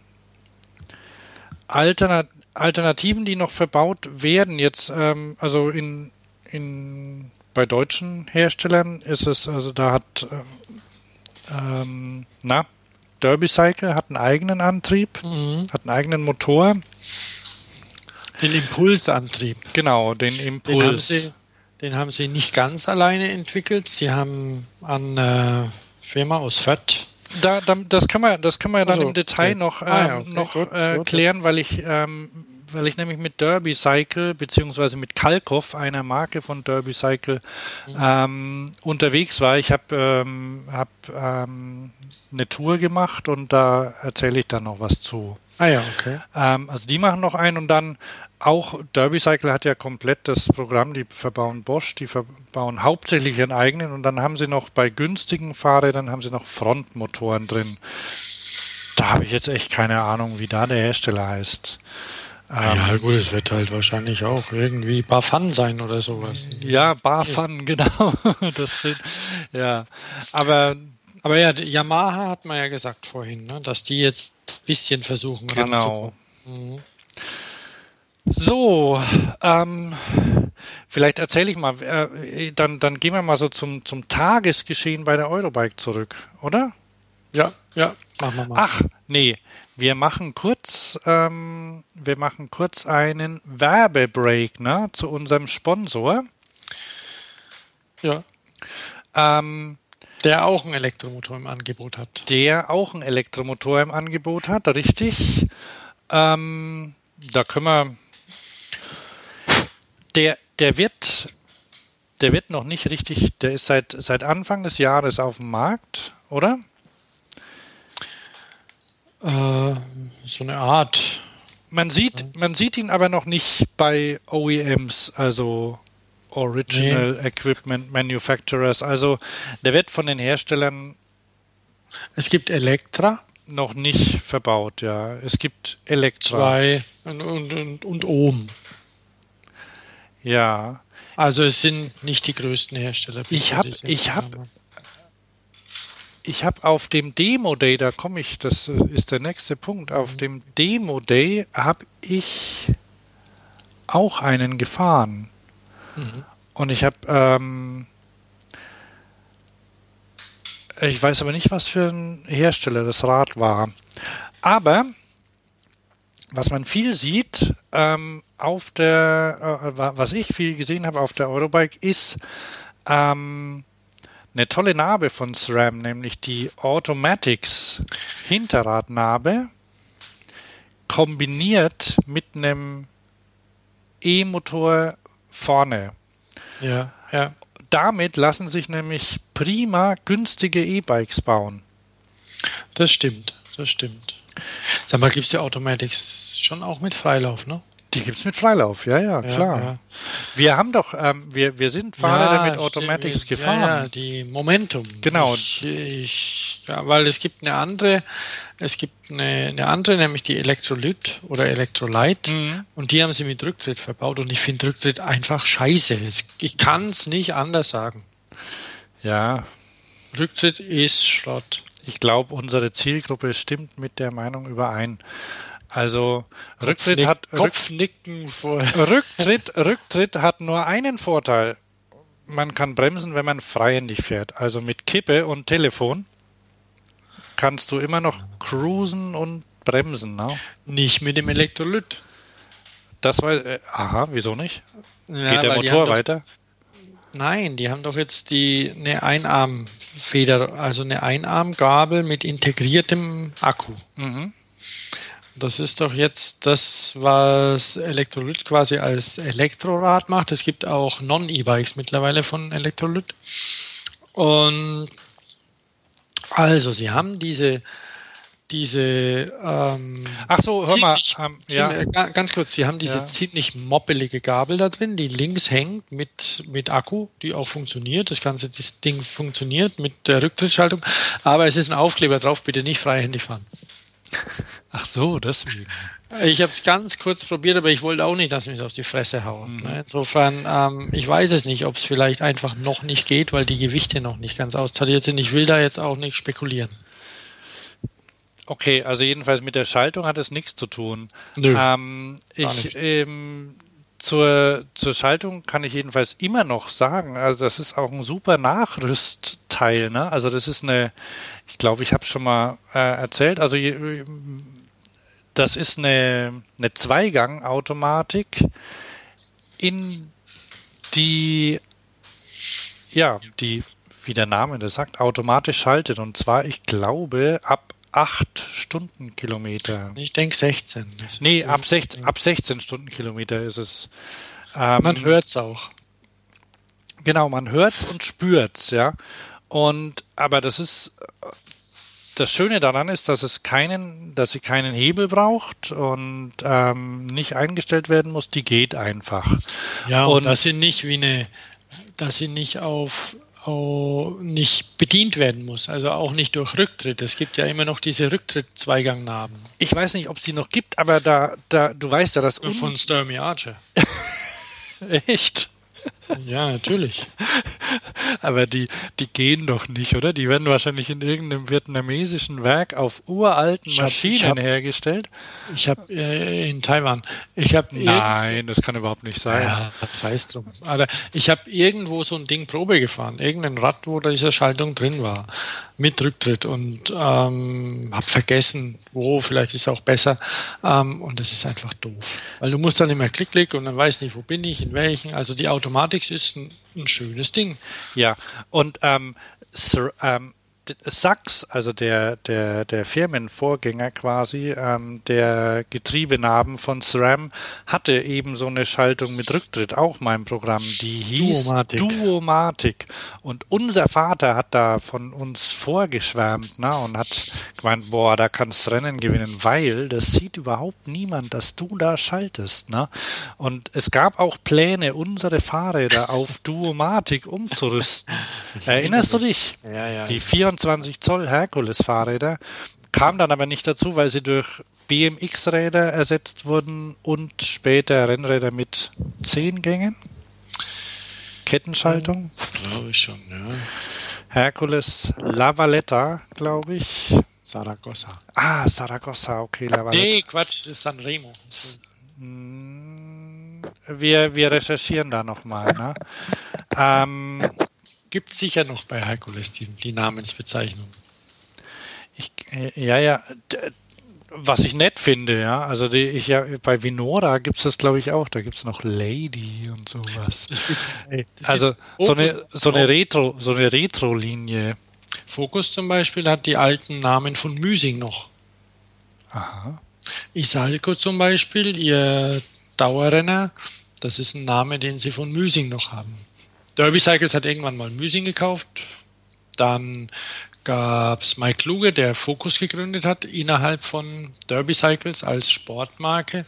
Alternat Alternativen, die noch verbaut werden, jetzt, ähm, also in, in, bei deutschen Herstellern ist es, also da hat, ähm, na, Derby Cycle hat einen eigenen Antrieb, Mhm. hat einen eigenen Motor. Den Impulsantrieb. Genau, den Den haben, Impuls. sie, den haben sie nicht ganz alleine entwickelt. Sie haben an äh, Firma aus Fürth. Da, da, das können wir, das können wir ja dann Also, im Detail okay. noch, ähm, Ah ja, okay, noch gut, äh, gut. klären, weil ich, ähm, weil ich nämlich mit Derby Cycle beziehungsweise mit Kalkoff, einer Marke von Derby Cycle, Mhm. ähm, unterwegs war. Ich habe ähm, hab, ähm, eine Tour gemacht und da erzähle ich dann noch was zu. Ah ja, okay. Ähm, also die machen noch einen und dann auch Derby Cycle hat ja komplett das Programm, die verbauen Bosch, die verbauen hauptsächlich ihren eigenen und dann haben sie noch bei günstigen Fahrrädern haben sie noch Frontmotoren drin. Da habe ich jetzt echt keine Ahnung, wie da der Hersteller heißt. Ähm, ja, gut, es wird halt wahrscheinlich auch irgendwie Bafan sein oder sowas. ja, Barfun, genau. das stimmt. Ja, aber Aber ja, Yamaha hat man ja gesagt vorhin, ne, dass die jetzt ein bisschen versuchen genau. Mhm. So, ähm, vielleicht erzähle ich mal, äh, dann, dann gehen wir mal so zum, zum Tagesgeschehen bei der Eurobike zurück, oder? Ja, ja, machen wir mal. Ach, nee, wir machen kurz, ähm, wir machen kurz einen Werbebreak, ne, zu unserem Sponsor. Ja, Ähm, der auch einen Elektromotor im Angebot hat. der auch einen Elektromotor im Angebot hat, richtig. Ähm, da können wir. Der, der wird, der wird noch nicht richtig, der ist seit, seit Anfang des Jahres auf dem Markt, oder? Äh, so eine Art. Man sieht, man sieht ihn aber noch nicht bei OEMs, also Original Equipment Manufacturers. Also der wird von den Herstellern Es gibt Elektra, noch nicht verbaut, ja. Es gibt Elektra. zwei und, und, und, und Ohm. Ja. Also es sind nicht die größten Hersteller. Ich bisher, hab- die es ich hab- haben. Ich habe auf dem Demo Day, da komme ich, das ist der nächste Punkt, auf dem Demo Day habe ich auch einen gefahren. Mhm. Und ich habe, ähm, ich weiß aber nicht, was für ein Hersteller das Rad war. Aber was man viel sieht ähm, auf der, äh, wa- was ich viel gesehen habe auf der Eurobike, ist ähm, eine tolle Narbe von SRAM, nämlich die Automatics Hinterradnarbe, kombiniert mit einem E-Motor vorne. Ja, ja. Damit lassen sich nämlich prima günstige E-Bikes bauen. Das stimmt, das stimmt. Sag mal, gibt es ja Automatics schon auch mit Freilauf, ne? Die gibt es mit Freilauf, ja, ja, klar. Ja, Wir haben doch, ähm, wir, wir sind Fahrräder mit stimmt. Automatics Ja, gefahren. Ja, die Momentum. Genau. Ich, ich, ja, weil es gibt eine andere, es gibt eine, eine andere, nämlich die Electrolyt oder Electrolyte. Mhm. Und die haben sie mit Rücktritt verbaut und ich finde Rücktritt einfach scheiße. Ich kann es nicht anders sagen. Ja, Rücktritt ist Schrott. ich glaube, unsere Zielgruppe stimmt mit der Meinung überein. Also Rücktritt Kopfnick- hat Rück, Kopfnicken vor. Rücktritt, Rücktritt hat nur einen Vorteil. Man kann bremsen, wenn man freihändig fährt. Also mit Kippe und Telefon kannst du immer noch cruisen und bremsen. Ne? Nicht mit dem Elektrolyt. Das war, äh, aha, wieso nicht? Ja, Geht der Motor doch- weiter? Nein, die haben doch jetzt die eine Einarmfeder, also eine Einarmgabel mit integriertem Akku. Mhm. Das ist doch jetzt das, was Elektrolyt quasi als Elektrorad macht. Es gibt auch Non-E-Bikes mittlerweile von Elektrolyt. Und also, sie haben diese, diese ähm, Ach so, hör mal. ziemlich, Ähm, ziemlich, ja. ganz kurz, sie haben diese Ja. ziemlich moppelige Gabel da drin, die links hängt mit, mit Akku, die auch funktioniert. Das ganze das Ding funktioniert mit der Rücktrittsschaltung, aber es ist ein Aufkleber drauf, bitte nicht freihändig fahren. Ach so, deswegen. Ich habe es ganz kurz probiert, aber ich wollte auch nicht, dass mich auf die Fresse hauen. Mhm. Insofern, ähm, ich weiß es nicht, ob es vielleicht einfach noch nicht geht, weil die Gewichte noch nicht ganz austariert sind. Ich will da jetzt auch nicht spekulieren. Okay, also jedenfalls mit der Schaltung hat es nichts zu tun. Nö, ähm, ich, ähm, zur, zur Schaltung kann ich jedenfalls immer noch sagen, also das ist auch ein super Nachrüstteil. Ne? Also das ist eine, ich glaube, ich habe schon mal äh, erzählt, also das ist eine, eine Zweigang-Automatik in die, ja, die, wie der Name das sagt, automatisch schaltet. Und zwar, ich glaube, ab 8 Stundenkilometer. Ich denke 16. Nee, ab, 16, ab 16 Stundenkilometer ist es. Ähm, man hört es auch. Genau, man hört es und spürt es, ja. Und, aber das ist, das Schöne daran ist, dass es keinen, dass sie keinen Hebel braucht und ähm, nicht eingestellt werden muss, die geht einfach. Ja, und, und dass sie nicht wie eine, dass sie nicht auf nicht bedient werden muss, also auch nicht durch Rücktritt. Es gibt ja immer noch diese Rücktritt-Zweigangnaben. Ich weiß nicht, ob es die noch gibt, aber da, da, du weißt ja, dass. Von Sturmy Archer. Echt? Ja, natürlich. Aber die, die gehen doch nicht, oder? Die werden wahrscheinlich in irgendeinem vietnamesischen Werk auf uralten ich Maschinen hab, ich hab, hergestellt. Ich habe äh, in Taiwan. Ich habe Nein, das kann überhaupt nicht sein. Ja, sei es drum. Aber ich habe irgendwo so ein Ding Probe gefahren, irgendein Rad, wo da diese Schaltung drin war mit Rücktritt und ähm, habe vergessen, wo, vielleicht ist es auch besser. Ähm, und das ist einfach doof. Weil du musst dann immer klick, klick und dann weißt nicht, wo bin ich, in welchen. Also die Automatik ist ein, ein schönes Ding. Ja, und ähm, Sir, ähm, Sachs, also der, der, der Firmenvorgänger quasi, ähm, der Getriebenaben von SRAM, hatte eben so eine Schaltung mit Rücktritt, auch mein Programm, die hieß Duomatic. Duomatic. Und unser Vater hat da von uns vorgeschwärmt ne, und hat gemeint, boah, da kannst du Rennen gewinnen, weil das sieht überhaupt niemand, dass du da schaltest. Ne? Und es gab auch Pläne, unsere Fahrräder auf Duomatic umzurüsten. Erinnerst du dich? Ja, ja. Die 24 24 Zoll Herkules-Fahrräder, kam dann aber nicht dazu, weil sie durch BMX-Räder ersetzt wurden und später Rennräder mit 10 Gängen. Kettenschaltung. Glaube ich schon, ja. Herkules Lavaletta, glaube ich. Saragossa. Ah, Saragossa, okay, Lavaletta. Nee, Quatsch, das ist Sanremo. S hm, wir, wir recherchieren da nochmal. Ne? ähm, gibt es sicher noch bei Herkules die, die Namensbezeichnung. Ich, äh, ja, ja. Was ich nett finde, ja, also die, ich ja bei Vinora gibt es das, glaube ich, auch. Da gibt es noch Lady und sowas. Gibt, ey, also so eine, so eine Retro, so eine Retro-Linie. Focus zum Beispiel hat die alten Namen von Müsing noch. Aha. Isalco zum Beispiel, ihr Dauerrenner, das ist ein Name, den sie von Müsing noch haben. Derby Cycles hat irgendwann mal Müsing gekauft. Dann gab es Mike Kluge, der Focus gegründet hat innerhalb von Derby Cycles als Sportmarke.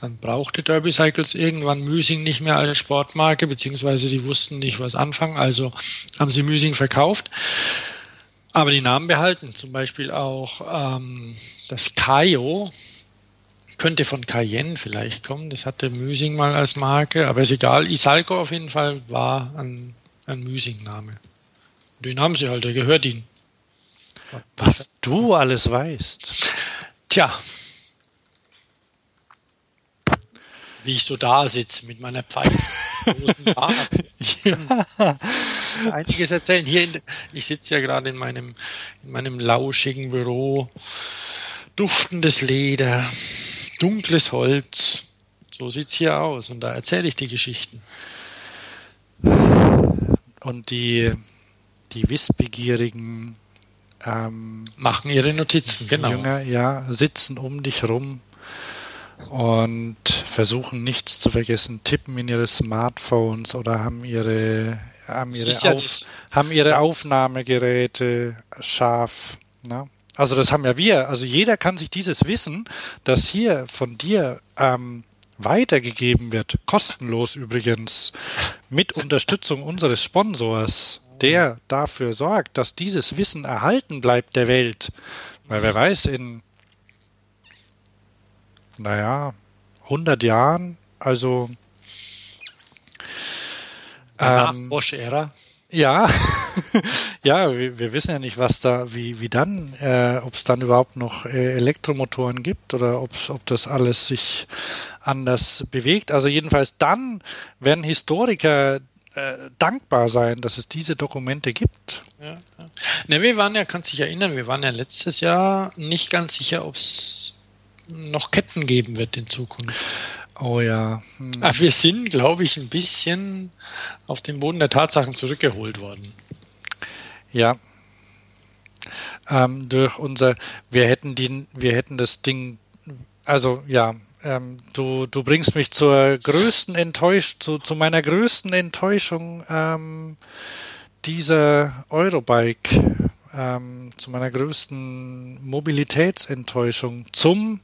Dann brauchte Derby Cycles irgendwann Müsing nicht mehr als Sportmarke, beziehungsweise die wussten nicht, was anfangen, also haben sie Müsing verkauft. Aber die Namen behalten, zum Beispiel auch ähm, das Kaio, könnte von Cayenne vielleicht kommen. Das hatte Müsing mal als Marke, aber ist egal. Isalco auf jeden Fall war ein, ein Müsing-Name. Den haben sie halt, der gehört ihnen. Was du alles weißt. Tja. Wie ich so da sitze mit meiner Pfeife. ja. Einiges erzählen. Hier in, ich sitze ja gerade in meinem, in meinem lauschigen Büro. Duftendes Leder, dunkles Holz. So sieht es hier aus und da erzähle ich die Geschichten. Und die, die wissbegierigen ähm, machen ihre Notizen, genau. Jünger, ja, sitzen um dich rum und versuchen nichts zu vergessen, tippen in ihre Smartphones oder haben ihre, haben ihre, Auf, haben ihre Aufnahmegeräte scharf. Ne? Also das haben ja wir. Also jeder kann sich dieses Wissen, das hier von dir ähm, weitergegeben wird, kostenlos übrigens, mit Unterstützung unseres Sponsors, der dafür sorgt, dass dieses Wissen erhalten bleibt der Welt. Weil wer weiß, in naja, 100 Jahren. Also ähm, Bosch-Ära. Ja, ja, wir, wir, wissen ja nicht, was da, wie, wie dann, äh, ob es dann überhaupt noch äh, Elektromotoren gibt oder ob das alles sich anders bewegt. Also jedenfalls dann werden Historiker äh, dankbar sein, dass es diese Dokumente gibt. Ja, ja. Ne, wir waren ja, kannst dich erinnern, wir waren ja letztes Jahr nicht ganz sicher, ob es noch Ketten geben wird in Zukunft. Oh ja. Hm. Wir sind, glaube ich, ein bisschen auf den Boden der Tatsachen zurückgeholt worden. Ja. Ähm, durch unser, wir hätten die, wir hätten das Ding, also ja, ähm, du, du bringst mich zur größten Enttäuschung, zu, zu meiner größten Enttäuschung ähm, dieser Eurobike, ähm, zu meiner größten Mobilitätsenttäuschung zum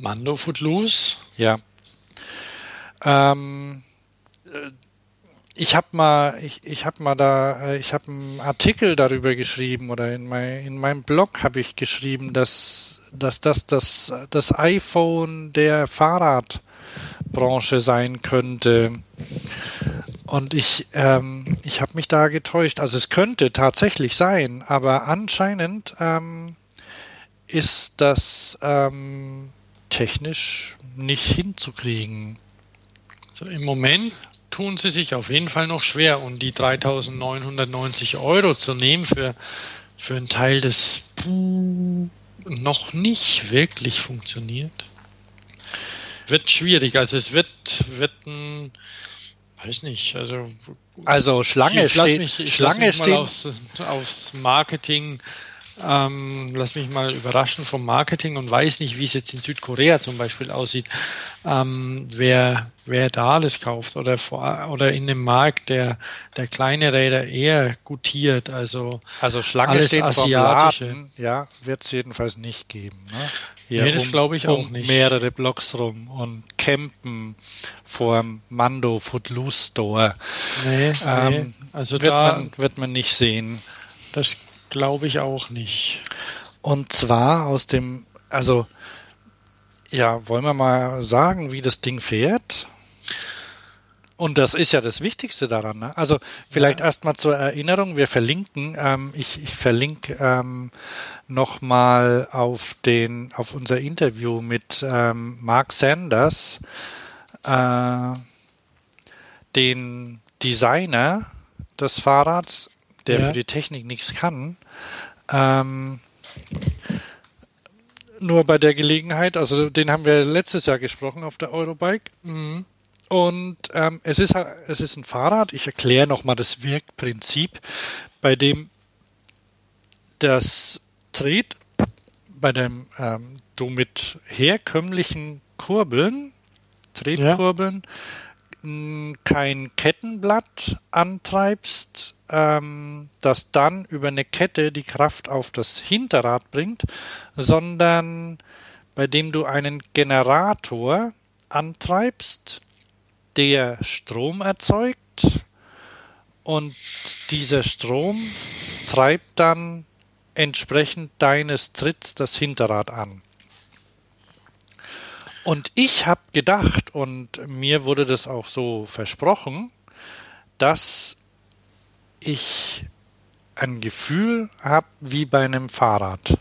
Mando Footloose. Ja. Ähm, äh, ich habe mal, ich, ich habe mal da, äh, ich habe einen Artikel darüber geschrieben oder in, mein, in meinem Blog habe ich geschrieben, dass, dass das, das das iPhone der Fahrradbranche sein könnte. Und ich, ähm, ich habe mich da getäuscht. Also es könnte tatsächlich sein, aber anscheinend ähm, ist das ähm, technisch nicht hinzukriegen. So, Im Moment tun sie sich auf jeden Fall noch schwer und die 3.990 Euro zu nehmen für, für einen Teil, das noch nicht wirklich funktioniert, wird schwierig. Also es wird, wird ein, weiß nicht, also also Schlange steht, Schlange steht aufs, aufs Marketing ähm, lass mich mal überraschen vom Marketing und weiß nicht, wie es jetzt in Südkorea zum Beispiel aussieht, ähm, wer, wer da alles kauft oder, vor, oder in dem Markt, der, der kleine Räder eher gutiert. Also, also Schlange alles steht asiatische. Laden, ja, wird es jedenfalls nicht geben. Ne? Hier nee, das um, glaube ich auch um nicht. mehrere Blocks rum und campen vor dem Mando Footloose Store. Nee, ähm, nee. also wird, da, man, wird man nicht sehen. Das Glaube ich auch nicht. Und zwar aus dem, also, ja, wollen wir mal sagen, wie das Ding fährt? Und das ist ja das Wichtigste daran. Ne? Also vielleicht ja. erstmal zur Erinnerung, wir verlinken, ähm, ich, ich verlinke ähm, nochmal auf den, auf unser Interview mit ähm, Mark Sanders, äh, den Designer des Fahrrads, der ja. für die Technik nichts kann. Ähm, nur bei der Gelegenheit, also den haben wir letztes Jahr gesprochen auf der Eurobike. Mhm. Und ähm, es, ist, es ist ein Fahrrad. Ich erkläre nochmal das Wirkprinzip, bei dem das Tret, bei dem ähm, du mit herkömmlichen Kurbeln, Tretkurbeln, ja. kein Kettenblatt antreibst, das dann über eine Kette die Kraft auf das Hinterrad bringt, sondern bei dem du einen Generator antreibst, der Strom erzeugt und dieser Strom treibt dann entsprechend deines Tritts das Hinterrad an. Und ich habe gedacht, und mir wurde das auch so versprochen, dass ich ein Gefühl habe wie bei einem Fahrrad.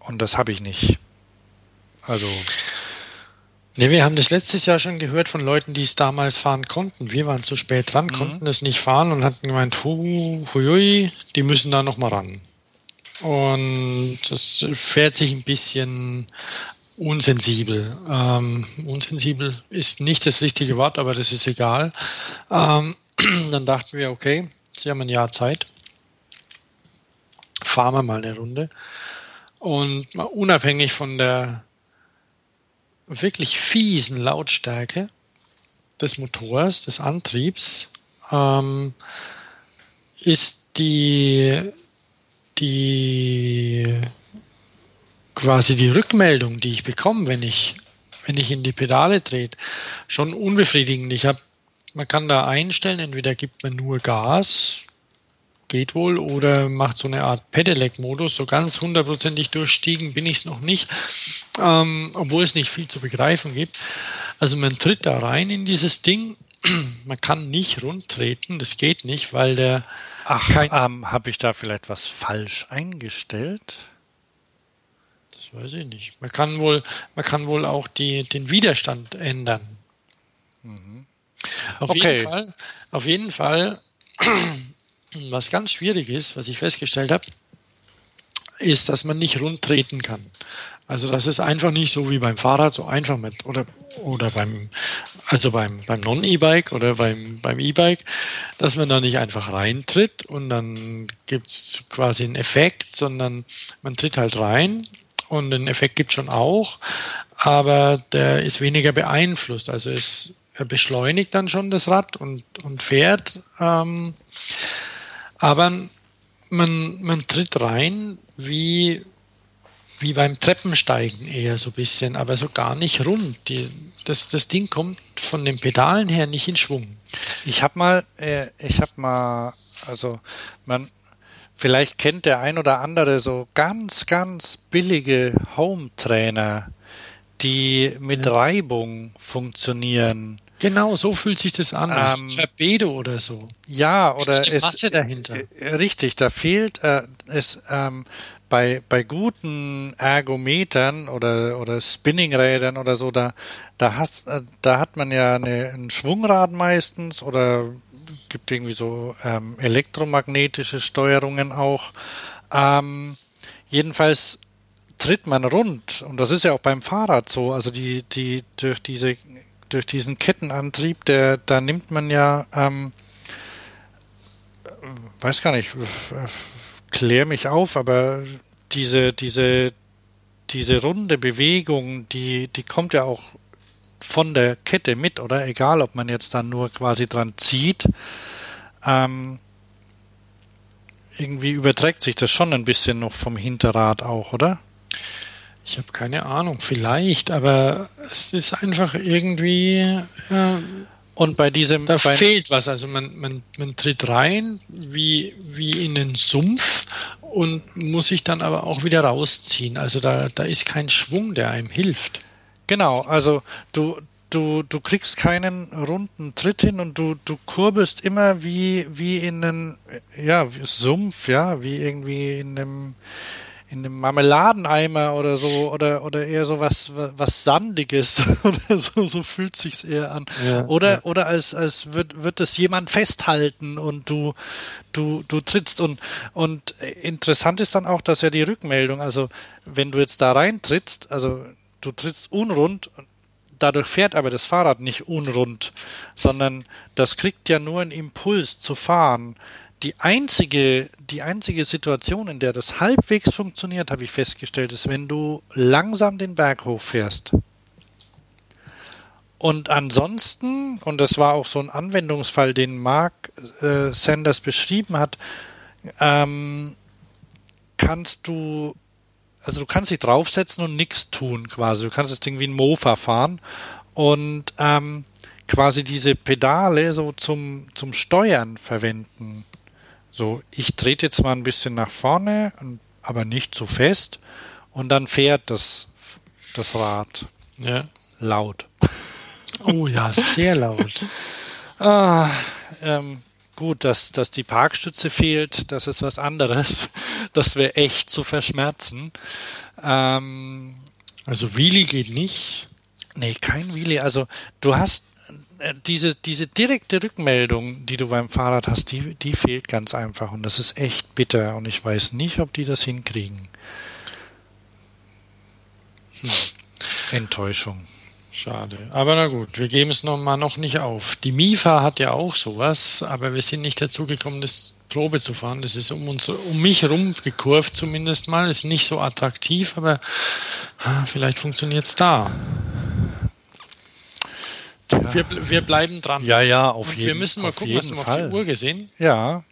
Und das habe ich nicht. Also. Ne, wir haben das letztes Jahr schon gehört von Leuten, die es damals fahren konnten. Wir waren zu spät dran, mhm. konnten es nicht fahren und hatten gemeint, hu, hui, die müssen da nochmal ran. Und das fährt sich ein bisschen unsensibel. Ähm, unsensibel ist nicht das richtige Wort, aber das ist egal. Ähm, dann dachten wir, okay, Sie haben ein Jahr Zeit. Fahren wir mal eine Runde. Und mal unabhängig von der wirklich fiesen Lautstärke des Motors, des Antriebs, ähm, ist die, die quasi die Rückmeldung, die ich bekomme, wenn ich, wenn ich in die Pedale drehe, schon unbefriedigend. Ich habe man kann da einstellen, entweder gibt man nur Gas, geht wohl, oder macht so eine Art Pedelec-Modus. So ganz hundertprozentig durchstiegen bin ich es noch nicht. ähm, obwohl es nicht viel zu begreifen gibt. Also man tritt da rein in dieses Ding, man kann nicht rundtreten, das geht nicht, weil der. Ach, ähm, habe ich da vielleicht was falsch eingestellt? Das weiß ich nicht. Man kann wohl, man kann wohl auch die, den Widerstand ändern. Mhm. Auf okay. jeden Fall, auf jeden Fall, was ganz schwierig ist, was ich festgestellt habe, ist, dass man nicht rund treten kann. Also das ist einfach nicht so wie beim Fahrrad, so einfach mit oder oder beim also beim beim Non-E-Bike oder beim beim E-Bike, dass man da nicht einfach reintritt und dann gibt's quasi einen Effekt, sondern man tritt halt rein und den Effekt gibt schon auch, aber der ist weniger beeinflusst. Also es er beschleunigt dann schon das Rad und und fährt, ähm, aber man man tritt rein wie wie beim Treppensteigen eher so ein bisschen, aber so gar nicht rund. Die, das, das Ding kommt von den Pedalen her nicht in Schwung. Ich habe mal, äh, ich habe mal, also man, vielleicht kennt der ein oder andere so ganz, ganz billige Home-Trainer, die mit ja. Reibung funktionieren. Genau, so fühlt sich das an. Ähm, Cerbedo oder so. Ja, oder die Masse dahinter. Äh, richtig, da fehlt äh, es ähm, bei, bei guten Ergometern oder, oder Spinningrädern oder so, da, da, hast, äh, da hat man ja eine, ein Schwungrad meistens oder gibt irgendwie so ähm, elektromagnetische Steuerungen auch. Ähm, jedenfalls tritt man rund und das ist ja auch beim Fahrrad so. Also die, die durch diese durch diesen Kettenantrieb, der da nimmt man ja ähm, weiß gar nicht, klär mich auf, aber diese, diese, diese runde Bewegung, die, die kommt ja auch von der Kette mit, oder? Egal, ob man jetzt dann nur quasi dran zieht. Ähm, irgendwie überträgt sich das schon ein bisschen noch vom Hinterrad auch, oder? Ich habe keine Ahnung, vielleicht, aber es ist einfach irgendwie. Äh, und bei diesem. Da fehlt was. Also man, man, man tritt rein wie, wie in den Sumpf und muss sich dann aber auch wieder rausziehen. Also da, da ist kein Schwung, der einem hilft. Genau, also du, du, du kriegst keinen runden Tritt hin und du, du kurbelst immer wie, wie in einen ja, Sumpf, ja, wie irgendwie in einem in einem Marmeladeneimer oder so oder oder eher so was was sandiges oder so so fühlt sich's eher an. Ja, oder ja. oder als als wird wird es jemand festhalten und du du du trittst. Und und interessant ist dann auch dass ja die Rückmeldung also wenn du jetzt da reintrittst also du trittst unrund dadurch fährt aber das Fahrrad nicht unrund sondern das kriegt ja nur einen Impuls zu fahren die einzige, die einzige Situation, in der das halbwegs funktioniert, habe ich festgestellt, ist, wenn du langsam den Berg hochfährst. Und ansonsten, und das war auch so ein Anwendungsfall, den Mark äh, Sanders beschrieben hat, ähm, kannst du, also du kannst dich draufsetzen und nichts tun quasi. Du kannst das Ding wie ein Mofa fahren und ähm, quasi diese Pedale so zum, zum Steuern verwenden. So, ich trete jetzt mal ein bisschen nach vorne, aber nicht zu fest. Und dann fährt das, das Rad. Ja. Laut. Oh ja, sehr laut. ah, ähm, gut, dass, dass die Parkstütze fehlt, das ist was anderes. Das wäre echt zu verschmerzen. Ähm, also Wheelie geht nicht. Nee, kein Wheelie. Also du hast diese, diese direkte Rückmeldung, die du beim Fahrrad hast, die, die fehlt ganz einfach. Und das ist echt bitter. Und ich weiß nicht, ob die das hinkriegen. Hm. Enttäuschung. Schade. Aber na gut, wir geben es noch mal noch nicht auf. Die MIFA hat ja auch sowas, aber wir sind nicht dazu gekommen, das Probe zu fahren. Das ist um uns, um mich herum gekurvt zumindest mal. Ist nicht so attraktiv, aber vielleicht funktioniert es da. Wir, wir bleiben dran. Ja, ja, auf Und jeden Fall. Wir müssen mal gucken, hast du mal auf die Uhr gesehen? Ja.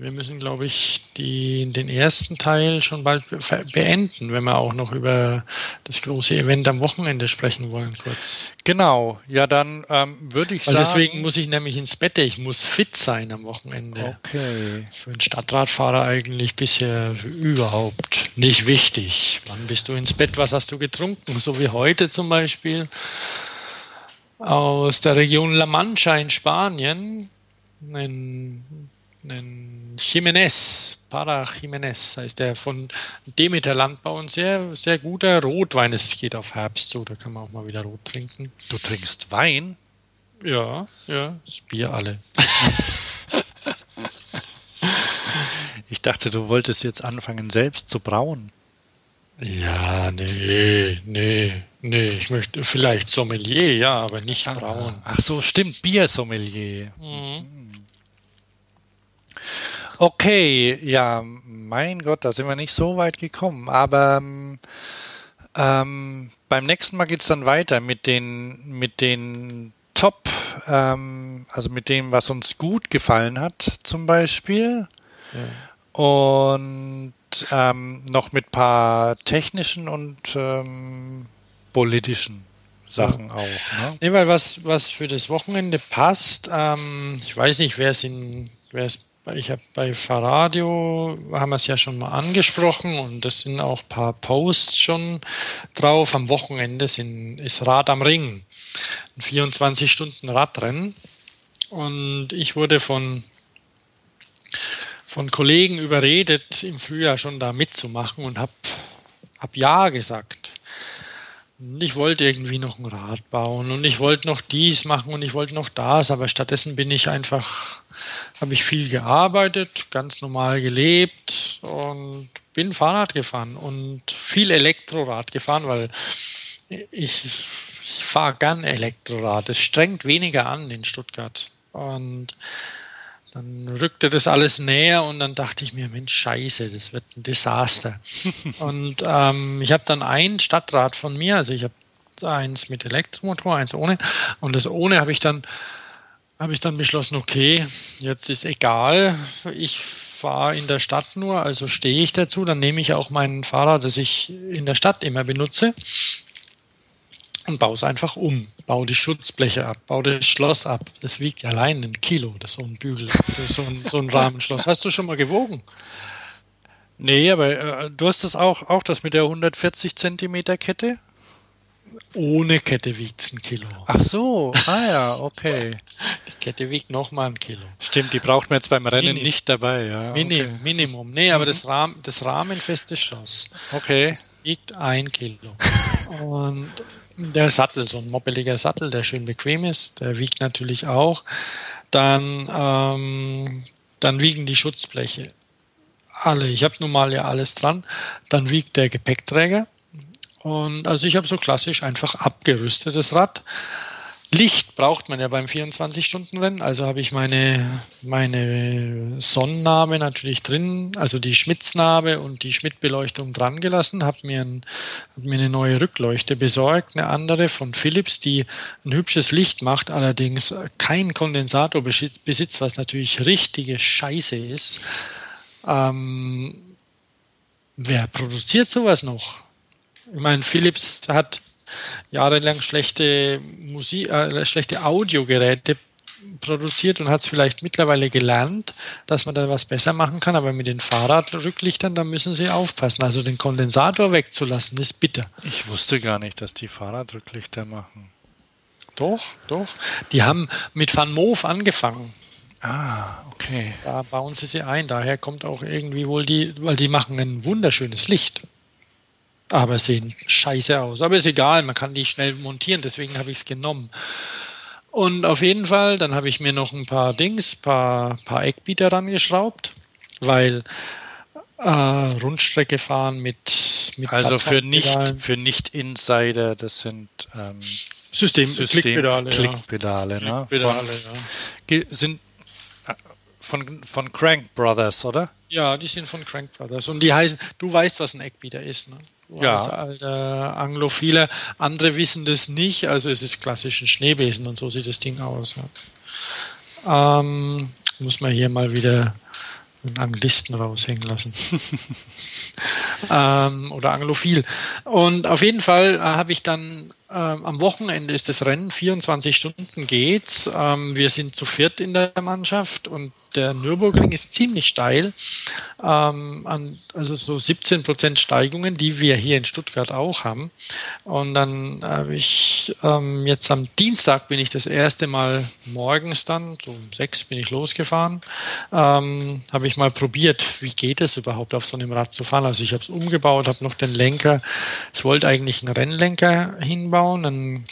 Wir müssen, glaube ich, die, den ersten Teil schon bald beenden, wenn wir auch noch über das große Event am Wochenende sprechen wollen, kurz. Genau, ja, dann ähm, würde ich Weil sagen. Deswegen muss ich nämlich ins Bett, ich muss fit sein am Wochenende. Okay. Für einen Stadtradfahrer eigentlich bisher überhaupt nicht wichtig. Wann bist du ins Bett? Was hast du getrunken? So wie heute zum Beispiel aus der Region La Mancha in Spanien. Ein, ein Jiménez, Para Jiménez heißt der von Demeter Landbau. Ein sehr, sehr guter Rotwein. Es geht auf Herbst so, da kann man auch mal wieder rot trinken. Du trinkst Wein? Ja, ja, das Bier alle. ich dachte, du wolltest jetzt anfangen, selbst zu brauen. Ja, nee, nee, nee. Ich möchte vielleicht Sommelier, ja, aber nicht ah, brauen. Ach so, stimmt, Biersommelier. Mhm. Okay, ja, mein Gott, da sind wir nicht so weit gekommen. Aber ähm, beim nächsten Mal geht es dann weiter mit den, mit den Top, ähm, also mit dem, was uns gut gefallen hat, zum Beispiel. Ja. Und ähm, noch mit ein paar technischen und ähm, politischen Sachen ja. auch. Ne? Nee, weil was, was für das Wochenende passt, ähm, ich weiß nicht, wer es in, wer es ich habe bei Fahrradio, haben wir es ja schon mal angesprochen und es sind auch ein paar Posts schon drauf. Am Wochenende sind, ist Rad am Ring, ein 24-Stunden-Radrennen. Und ich wurde von, von Kollegen überredet, im Frühjahr schon da mitzumachen und habe hab Ja gesagt. Ich wollte irgendwie noch ein Rad bauen und ich wollte noch dies machen und ich wollte noch das, aber stattdessen bin ich einfach, habe ich viel gearbeitet, ganz normal gelebt und bin Fahrrad gefahren und viel Elektrorad gefahren, weil ich, ich fahre gern Elektrorad. Es strengt weniger an in Stuttgart. Und dann rückte das alles näher und dann dachte ich mir, Mensch, scheiße, das wird ein Desaster. und ähm, ich habe dann ein Stadtrad von mir, also ich habe eins mit Elektromotor, eins ohne. Und das ohne habe ich dann habe ich dann beschlossen, okay, jetzt ist egal, ich fahre in der Stadt nur, also stehe ich dazu, dann nehme ich auch mein Fahrrad, das ich in der Stadt immer benutze und baue es einfach um. Baue die Schutzbleche ab, baue das Schloss ab. Das wiegt allein ein Kilo, das so ein Bügel, so ein, so ein Rahmenschloss. Hast du schon mal gewogen? Nee, aber äh, du hast das auch, auch das mit der 140 Zentimeter Kette? Ohne Kette wiegt es ein Kilo. Ach so, ah ja, okay. Die Kette wiegt nochmal ein Kilo. Stimmt, die braucht man jetzt beim Rennen Minim. nicht dabei, ja. Minim, okay. Minimum. Nee, aber mhm. das, Rahmen, das rahmenfeste Schloss. Okay. Das wiegt ein Kilo. Und der Sattel, so ein moppeliger Sattel, der schön bequem ist, der wiegt natürlich auch. Dann, ähm, dann wiegen die Schutzbleche alle. Ich habe nun mal ja alles dran. Dann wiegt der Gepäckträger. Und also ich habe so klassisch einfach abgerüstetes Rad. Licht braucht man ja beim 24-Stunden-Rennen, also habe ich meine, meine Sonnennarbe natürlich drin, also die Schmitznarbe und die Schmidt-Beleuchtung dran gelassen, habe mir, ein, hab mir eine neue Rückleuchte besorgt, eine andere von Philips, die ein hübsches Licht macht, allerdings kein Kondensator besitzt, was natürlich richtige Scheiße ist. Ähm, wer produziert sowas noch? Ich meine, Philips hat jahrelang schlechte Musik, äh, schlechte Audiogeräte produziert und hat es vielleicht mittlerweile gelernt, dass man da was besser machen kann, aber mit den Fahrradrücklichtern, da müssen sie aufpassen. Also den Kondensator wegzulassen, ist bitter. Ich wusste gar nicht, dass die Fahrradrücklichter machen. Doch, doch. Die haben mit Van Moof angefangen. Ah, okay. Da bauen sie sie ein. Daher kommt auch irgendwie wohl die, weil die machen ein wunderschönes Licht aber sehen scheiße aus. Aber ist egal, man kann die schnell montieren, deswegen habe ich es genommen. Und auf jeden Fall, dann habe ich mir noch ein paar Dings, paar, paar Eckbieter rangeschraubt, weil äh, Rundstrecke fahren mit, mit Also für nicht, für nicht Insider, das sind ähm, System, System Klickpedale. Klickpedale, ja. ne? Klickpedale von, ja. Sind äh, von, von Crank Brothers, oder? Ja, die sind von Crank Brothers. Und die heißen, du weißt, was ein Eckbieter ist, ne? Ja. als alter Anglophile. Andere wissen das nicht, also es ist klassisch ein Schneebesen und so sieht das Ding aus. Ja. Ähm, muss man hier mal wieder einen Anglisten raushängen lassen. ähm, oder Anglophil. Und auf jeden Fall äh, habe ich dann ähm, am Wochenende ist das Rennen, 24 Stunden geht's. Ähm, wir sind zu viert in der Mannschaft und der Nürburgring ist ziemlich steil, ähm, an, also so 17 Prozent Steigungen, die wir hier in Stuttgart auch haben. Und dann habe ich ähm, jetzt am Dienstag bin ich das erste Mal morgens dann, so um sechs bin ich losgefahren, ähm, habe ich mal probiert, wie geht es überhaupt auf so einem Rad zu fahren. Also ich habe es umgebaut, habe noch den Lenker, ich wollte eigentlich einen Rennlenker hinbauen, ein,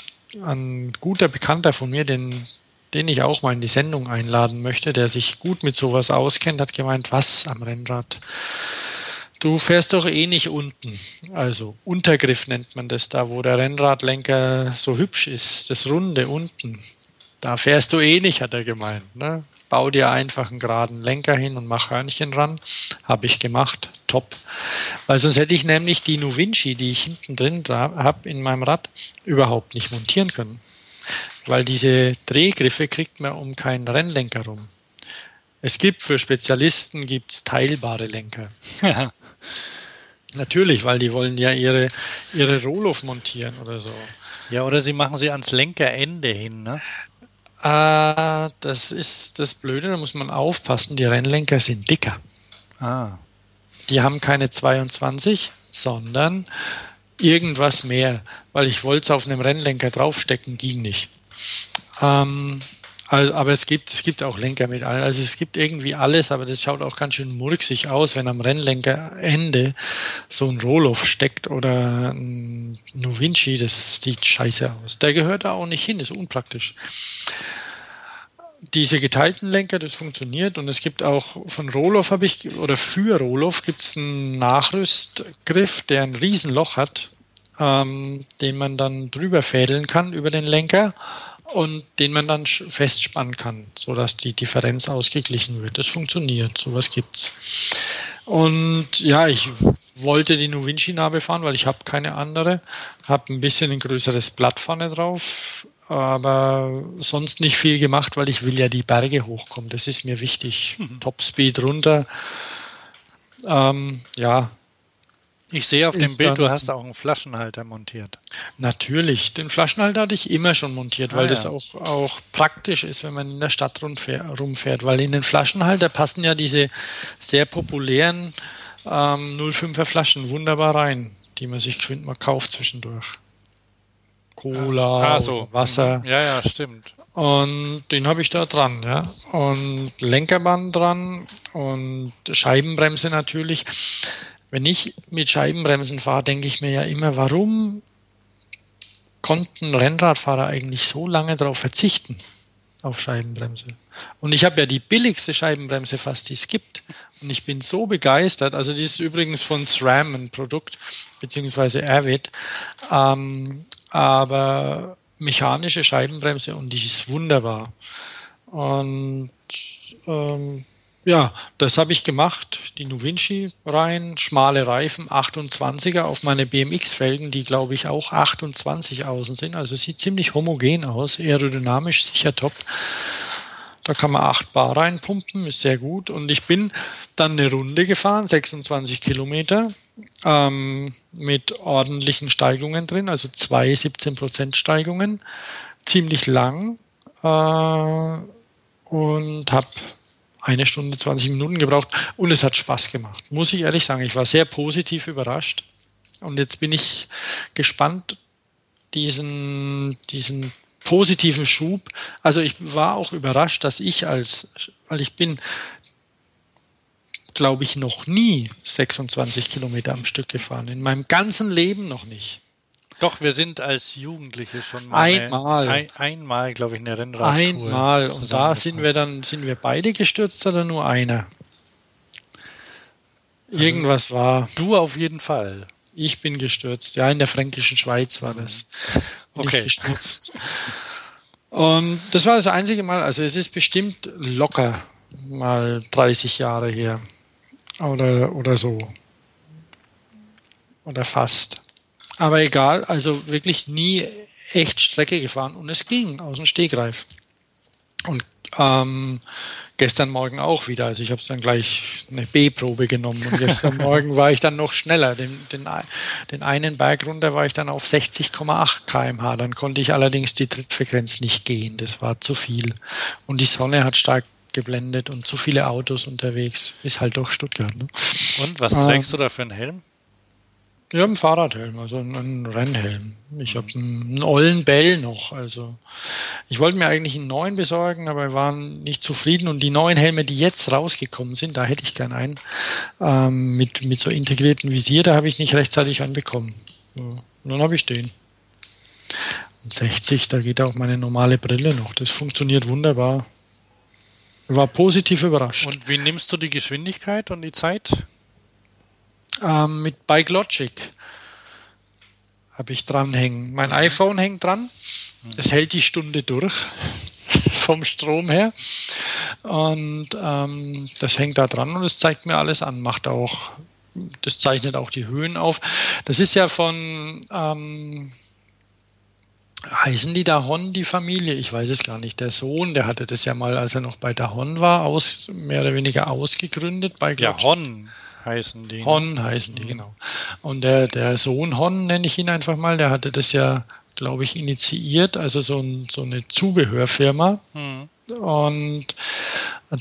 ein guter Bekannter von mir, den den ich auch mal in die Sendung einladen möchte, der sich gut mit sowas auskennt, hat gemeint, was am Rennrad? Du fährst doch eh nicht unten. Also Untergriff nennt man das da, wo der Rennradlenker so hübsch ist, das Runde unten. Da fährst du eh nicht, hat er gemeint. Ne? Bau dir einfach einen geraden Lenker hin und mach Hörnchen ran. Habe ich gemacht. Top. Weil sonst hätte ich nämlich die Nuvinci, die ich hinten drin habe in meinem Rad, überhaupt nicht montieren können weil diese Drehgriffe kriegt man um keinen Rennlenker rum. Es gibt für Spezialisten gibt's teilbare Lenker. Natürlich, weil die wollen ja ihre, ihre Rohloff montieren oder so. Ja, oder sie machen sie ans Lenkerende hin, ne? Äh, das ist das Blöde, da muss man aufpassen, die Rennlenker sind dicker. Ah. Die haben keine 22, sondern irgendwas mehr, weil ich wollte es auf einem Rennlenker draufstecken, ging nicht. Ähm, also, aber es gibt, es gibt auch Lenker mit allen. Also es gibt irgendwie alles, aber das schaut auch ganz schön murksig aus, wenn am Rennlenkerende so ein Roloff steckt oder ein Novinci, das sieht scheiße aus. Der gehört da auch nicht hin, ist unpraktisch. Diese geteilten Lenker, das funktioniert und es gibt auch von Roloff habe ich, oder für Roloff gibt es einen Nachrüstgriff, der ein Riesenloch hat, ähm, den man dann drüber fädeln kann über den Lenker und den man dann festspannen kann, sodass die Differenz ausgeglichen wird. Das funktioniert, sowas gibt's. Und ja, ich wollte die Nuvinci-Narbe fahren, weil ich habe keine andere. Habe ein bisschen ein größeres Blatt vorne drauf, aber sonst nicht viel gemacht, weil ich will ja die Berge hochkommen. Das ist mir wichtig. Mhm. Topspeed runter. Ähm, ja, ich sehe auf dem Bild, du hast auch einen Flaschenhalter montiert. Natürlich, den Flaschenhalter hatte ich immer schon montiert, ah, weil ja. das auch, auch praktisch ist, wenn man in der Stadt rumfährt, weil in den Flaschenhalter passen ja diese sehr populären ähm, 05er Flaschen wunderbar rein, die man sich geschwind mal kauft zwischendurch. Cola, ah, so. Wasser. Ja, ja, stimmt. Und den habe ich da dran, ja. Und Lenkerband dran und Scheibenbremse natürlich. Wenn ich mit Scheibenbremsen fahre, denke ich mir ja immer, warum konnten Rennradfahrer eigentlich so lange darauf verzichten, auf Scheibenbremse? Und ich habe ja die billigste Scheibenbremse fast, die es gibt. Und ich bin so begeistert. Also die ist übrigens von SRAM ein Produkt, beziehungsweise Avid. Ähm, aber mechanische Scheibenbremse und die ist wunderbar. Und ähm, ja, das habe ich gemacht. Die Nuvinci rein, schmale Reifen, 28er auf meine BMX-Felgen, die glaube ich auch 28 außen sind. Also sieht ziemlich homogen aus, aerodynamisch sicher top. Da kann man 8 Bar reinpumpen, ist sehr gut. Und ich bin dann eine Runde gefahren, 26 Kilometer, ähm, mit ordentlichen Steigungen drin, also zwei 17% Steigungen, ziemlich lang. Äh, und habe eine Stunde 20 Minuten gebraucht und es hat Spaß gemacht. Muss ich ehrlich sagen, ich war sehr positiv überrascht. Und jetzt bin ich gespannt, diesen, diesen positiven Schub. Also ich war auch überrascht, dass ich als, weil ich bin, glaube ich, noch nie 26 Kilometer am Stück gefahren. In meinem ganzen Leben noch nicht. Doch, wir sind als Jugendliche schon mal einmal, ein, einmal, glaube ich, in der Rennradtour. Einmal. Und da sind wir dann, sind wir beide gestürzt oder nur einer? Also Irgendwas war. Du auf jeden Fall. Ich bin gestürzt. Ja, in der fränkischen Schweiz war das. Okay. gestürzt. Und das war das einzige Mal. Also es ist bestimmt locker mal 30 Jahre her. Oder, oder so. Oder fast. Aber egal, also wirklich nie echt Strecke gefahren und es ging aus dem Stegreif. Und Ähm, gestern Morgen auch wieder. Also ich habe dann gleich eine B-Probe genommen und gestern Morgen war ich dann noch schneller. Den, den, den einen Berg runter war ich dann auf 60,8 kmh. Dann konnte ich allerdings die Trittfrequenz nicht gehen. Das war zu viel. Und die Sonne hat stark geblendet und zu viele Autos unterwegs. Ist halt doch Stuttgart. Ne? Und was trägst ähm, du da für einen Helm? Ich habe einen Fahrradhelm, also einen Rennhelm. Ich habe einen, einen ollen Bell noch. Also ich wollte mir eigentlich einen neuen besorgen, aber wir waren nicht zufrieden. Und die neuen Helme, die jetzt rausgekommen sind, da hätte ich gern einen. Ähm, mit, mit so integrierten Visier, da habe ich nicht rechtzeitig einen bekommen. Und dann habe ich den. Und 60, da geht auch meine normale Brille noch. Das funktioniert wunderbar. War positiv überrascht. Und wie nimmst du die Geschwindigkeit und die Zeit? Ähm, mit Bike Logic habe ich dranhängen. Mein iPhone hängt dran. Es hält die Stunde durch vom Strom her. Und ähm, das hängt da dran und es zeigt mir alles an. Macht auch, das zeichnet auch die Höhen auf. Das ist ja von ähm, heißen die Dahon die Familie? Ich weiß es gar nicht. Der Sohn, der hatte das ja mal, als er noch bei Dahon war, aus, mehr oder weniger ausgegründet. Bei ja, Hon heißen die. Ne? Hon heißen die, mhm. genau. Und der, der Sohn Hon, nenne ich ihn einfach mal, der hatte das ja, glaube ich, initiiert, also so, ein, so eine Zubehörfirma. Mhm. Und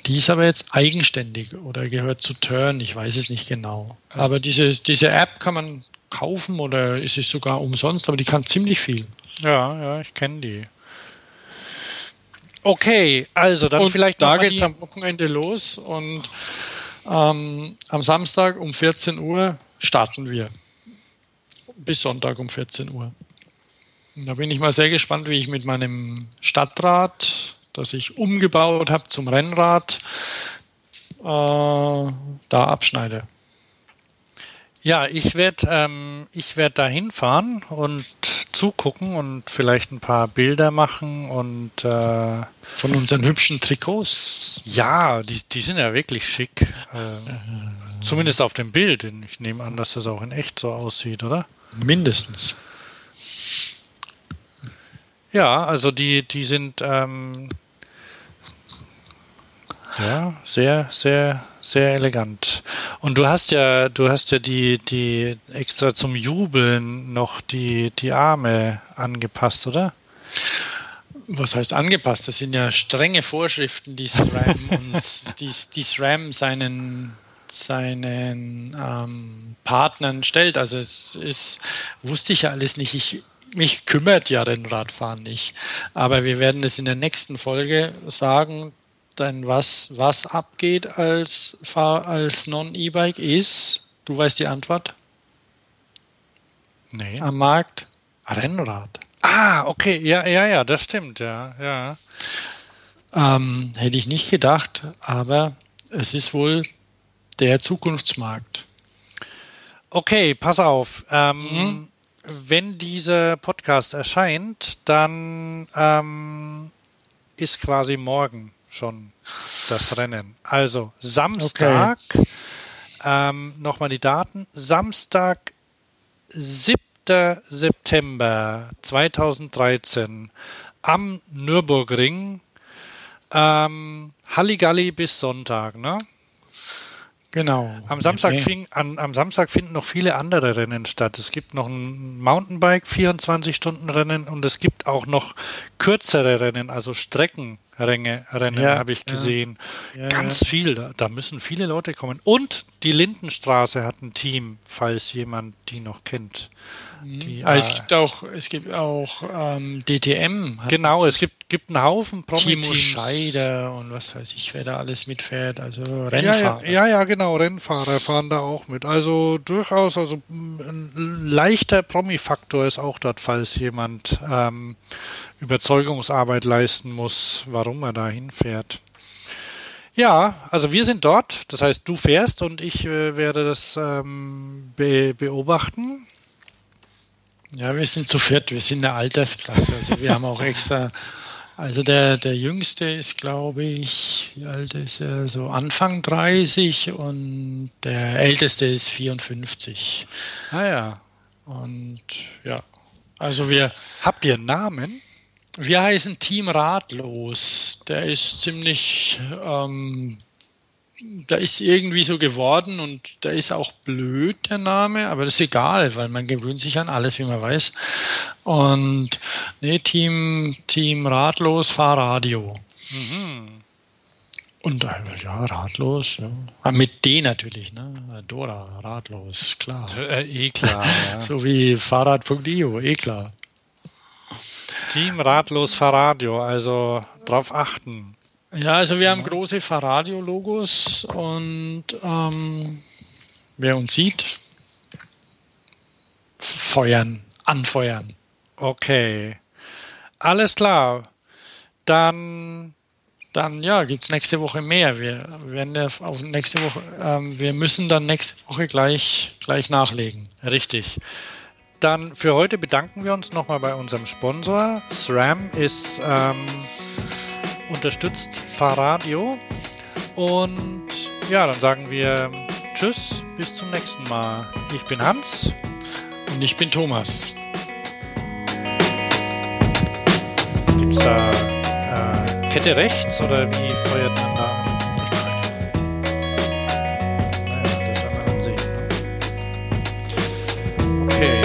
die ist aber jetzt eigenständig oder gehört zu Turn, ich weiß es nicht genau. Also aber diese, diese App kann man kaufen oder ist es sogar umsonst, aber die kann ziemlich viel. Ja, ja, ich kenne die. Okay, also dann und vielleicht da geht es am Wochenende los und ähm, am Samstag um 14 Uhr starten wir. Bis Sonntag um 14 Uhr. da bin ich mal sehr gespannt, wie ich mit meinem Stadtrad, das ich umgebaut habe zum Rennrad, äh, da abschneide. Ja, ich werde ähm, werd da hinfahren und zugucken und vielleicht ein paar Bilder machen und äh, von unseren hübschen Trikots. Ja, die, die sind ja wirklich schick. Äh, zumindest auf dem Bild. Ich nehme an, dass das auch in echt so aussieht, oder? Mindestens. Ja, also die, die sind ähm, ja sehr, sehr sehr elegant. Und du hast ja, du hast ja die, die extra zum Jubeln noch die, die Arme angepasst, oder? Was heißt angepasst? Das sind ja strenge Vorschriften, die SRAM uns, die, die SRAM seinen seinen ähm, Partnern stellt. Also es ist, wusste ich ja alles nicht. Ich, mich kümmert ja Rennradfahren nicht. Aber wir werden es in der nächsten Folge sagen, dann was, was abgeht als, als Non-E-Bike ist, du weißt die Antwort? Nee. Am Markt Rennrad. Ah, okay, ja, ja, ja, das stimmt, ja, ja. Ähm, hätte ich nicht gedacht, aber es ist wohl der Zukunftsmarkt. Okay, pass auf. Ähm, mhm. Wenn dieser Podcast erscheint, dann ähm, ist quasi morgen schon das Rennen. Also Samstag, okay. ähm, nochmal die Daten, Samstag, 7. September 2013 am Nürburgring. Ähm, Halligalli bis Sonntag, ne? Genau. Am Samstag, okay. fing, an, am Samstag finden noch viele andere Rennen statt. Es gibt noch ein Mountainbike 24-Stunden-Rennen und es gibt auch noch kürzere Rennen, also Strecken. Ränge, Rennen ja, habe ich gesehen. Ja, Ganz viel, da, da, müssen viele Leute kommen. Und die Lindenstraße hat ein Team, falls jemand die noch kennt. Mhm. Die, ah, es gibt auch, es gibt auch ähm, DTM. Genau, es gibt, gibt einen Haufen Promi-Teams. Timo Scheider und was weiß ich, wer da alles mitfährt. Also Rennfahrer. Ja, ja, genau, Rennfahrer fahren da auch mit. Also durchaus, also ein leichter Promi-Faktor ist auch dort, falls jemand ähm, Überzeugungsarbeit leisten muss, warum er da hinfährt. Ja, also wir sind dort, das heißt, du fährst und ich äh, werde das ähm, be beobachten. Ja, wir sind zu viert, wir sind eine Altersklasse. Also wir haben auch extra, also der, der Jüngste ist, glaube ich, wie alt ist er? So Anfang 30 und der Älteste ist 54. Ah ja. Und ja, also wir. Habt ihr Namen? Wir heißen Team Ratlos. Der ist ziemlich, ähm, der ist irgendwie so geworden und der ist auch blöd, der Name, aber das ist egal, weil man gewöhnt sich an alles, wie man weiß. Und nee, Team, Team Ratlos, Fahrradio. Mhm. Und äh, ja, ratlos. Ja. Ah, mit D natürlich, ne? Dora, ratlos, klar. Äh, eh klar. Ja. so wie Fahrrad.io, eh klar. Team Ratlos Fahrradio, also drauf achten. Ja, also wir haben große Fahrradio-Logos und ähm, wer uns sieht, feuern, anfeuern. Okay. Alles klar. Dann. Dann ja, gibt es nächste Woche mehr. Wir werden auf nächste Woche, ähm, wir müssen dann nächste Woche gleich, gleich nachlegen. Richtig. Dann für heute bedanken wir uns nochmal bei unserem Sponsor. SRAM ist ähm, unterstützt Fahrradio. Und ja, dann sagen wir Tschüss, bis zum nächsten Mal. Ich bin Hans. Und ich bin Thomas. Gibt's da äh, Kette rechts oder wie feuert man da an? Das werden wir dann. Okay.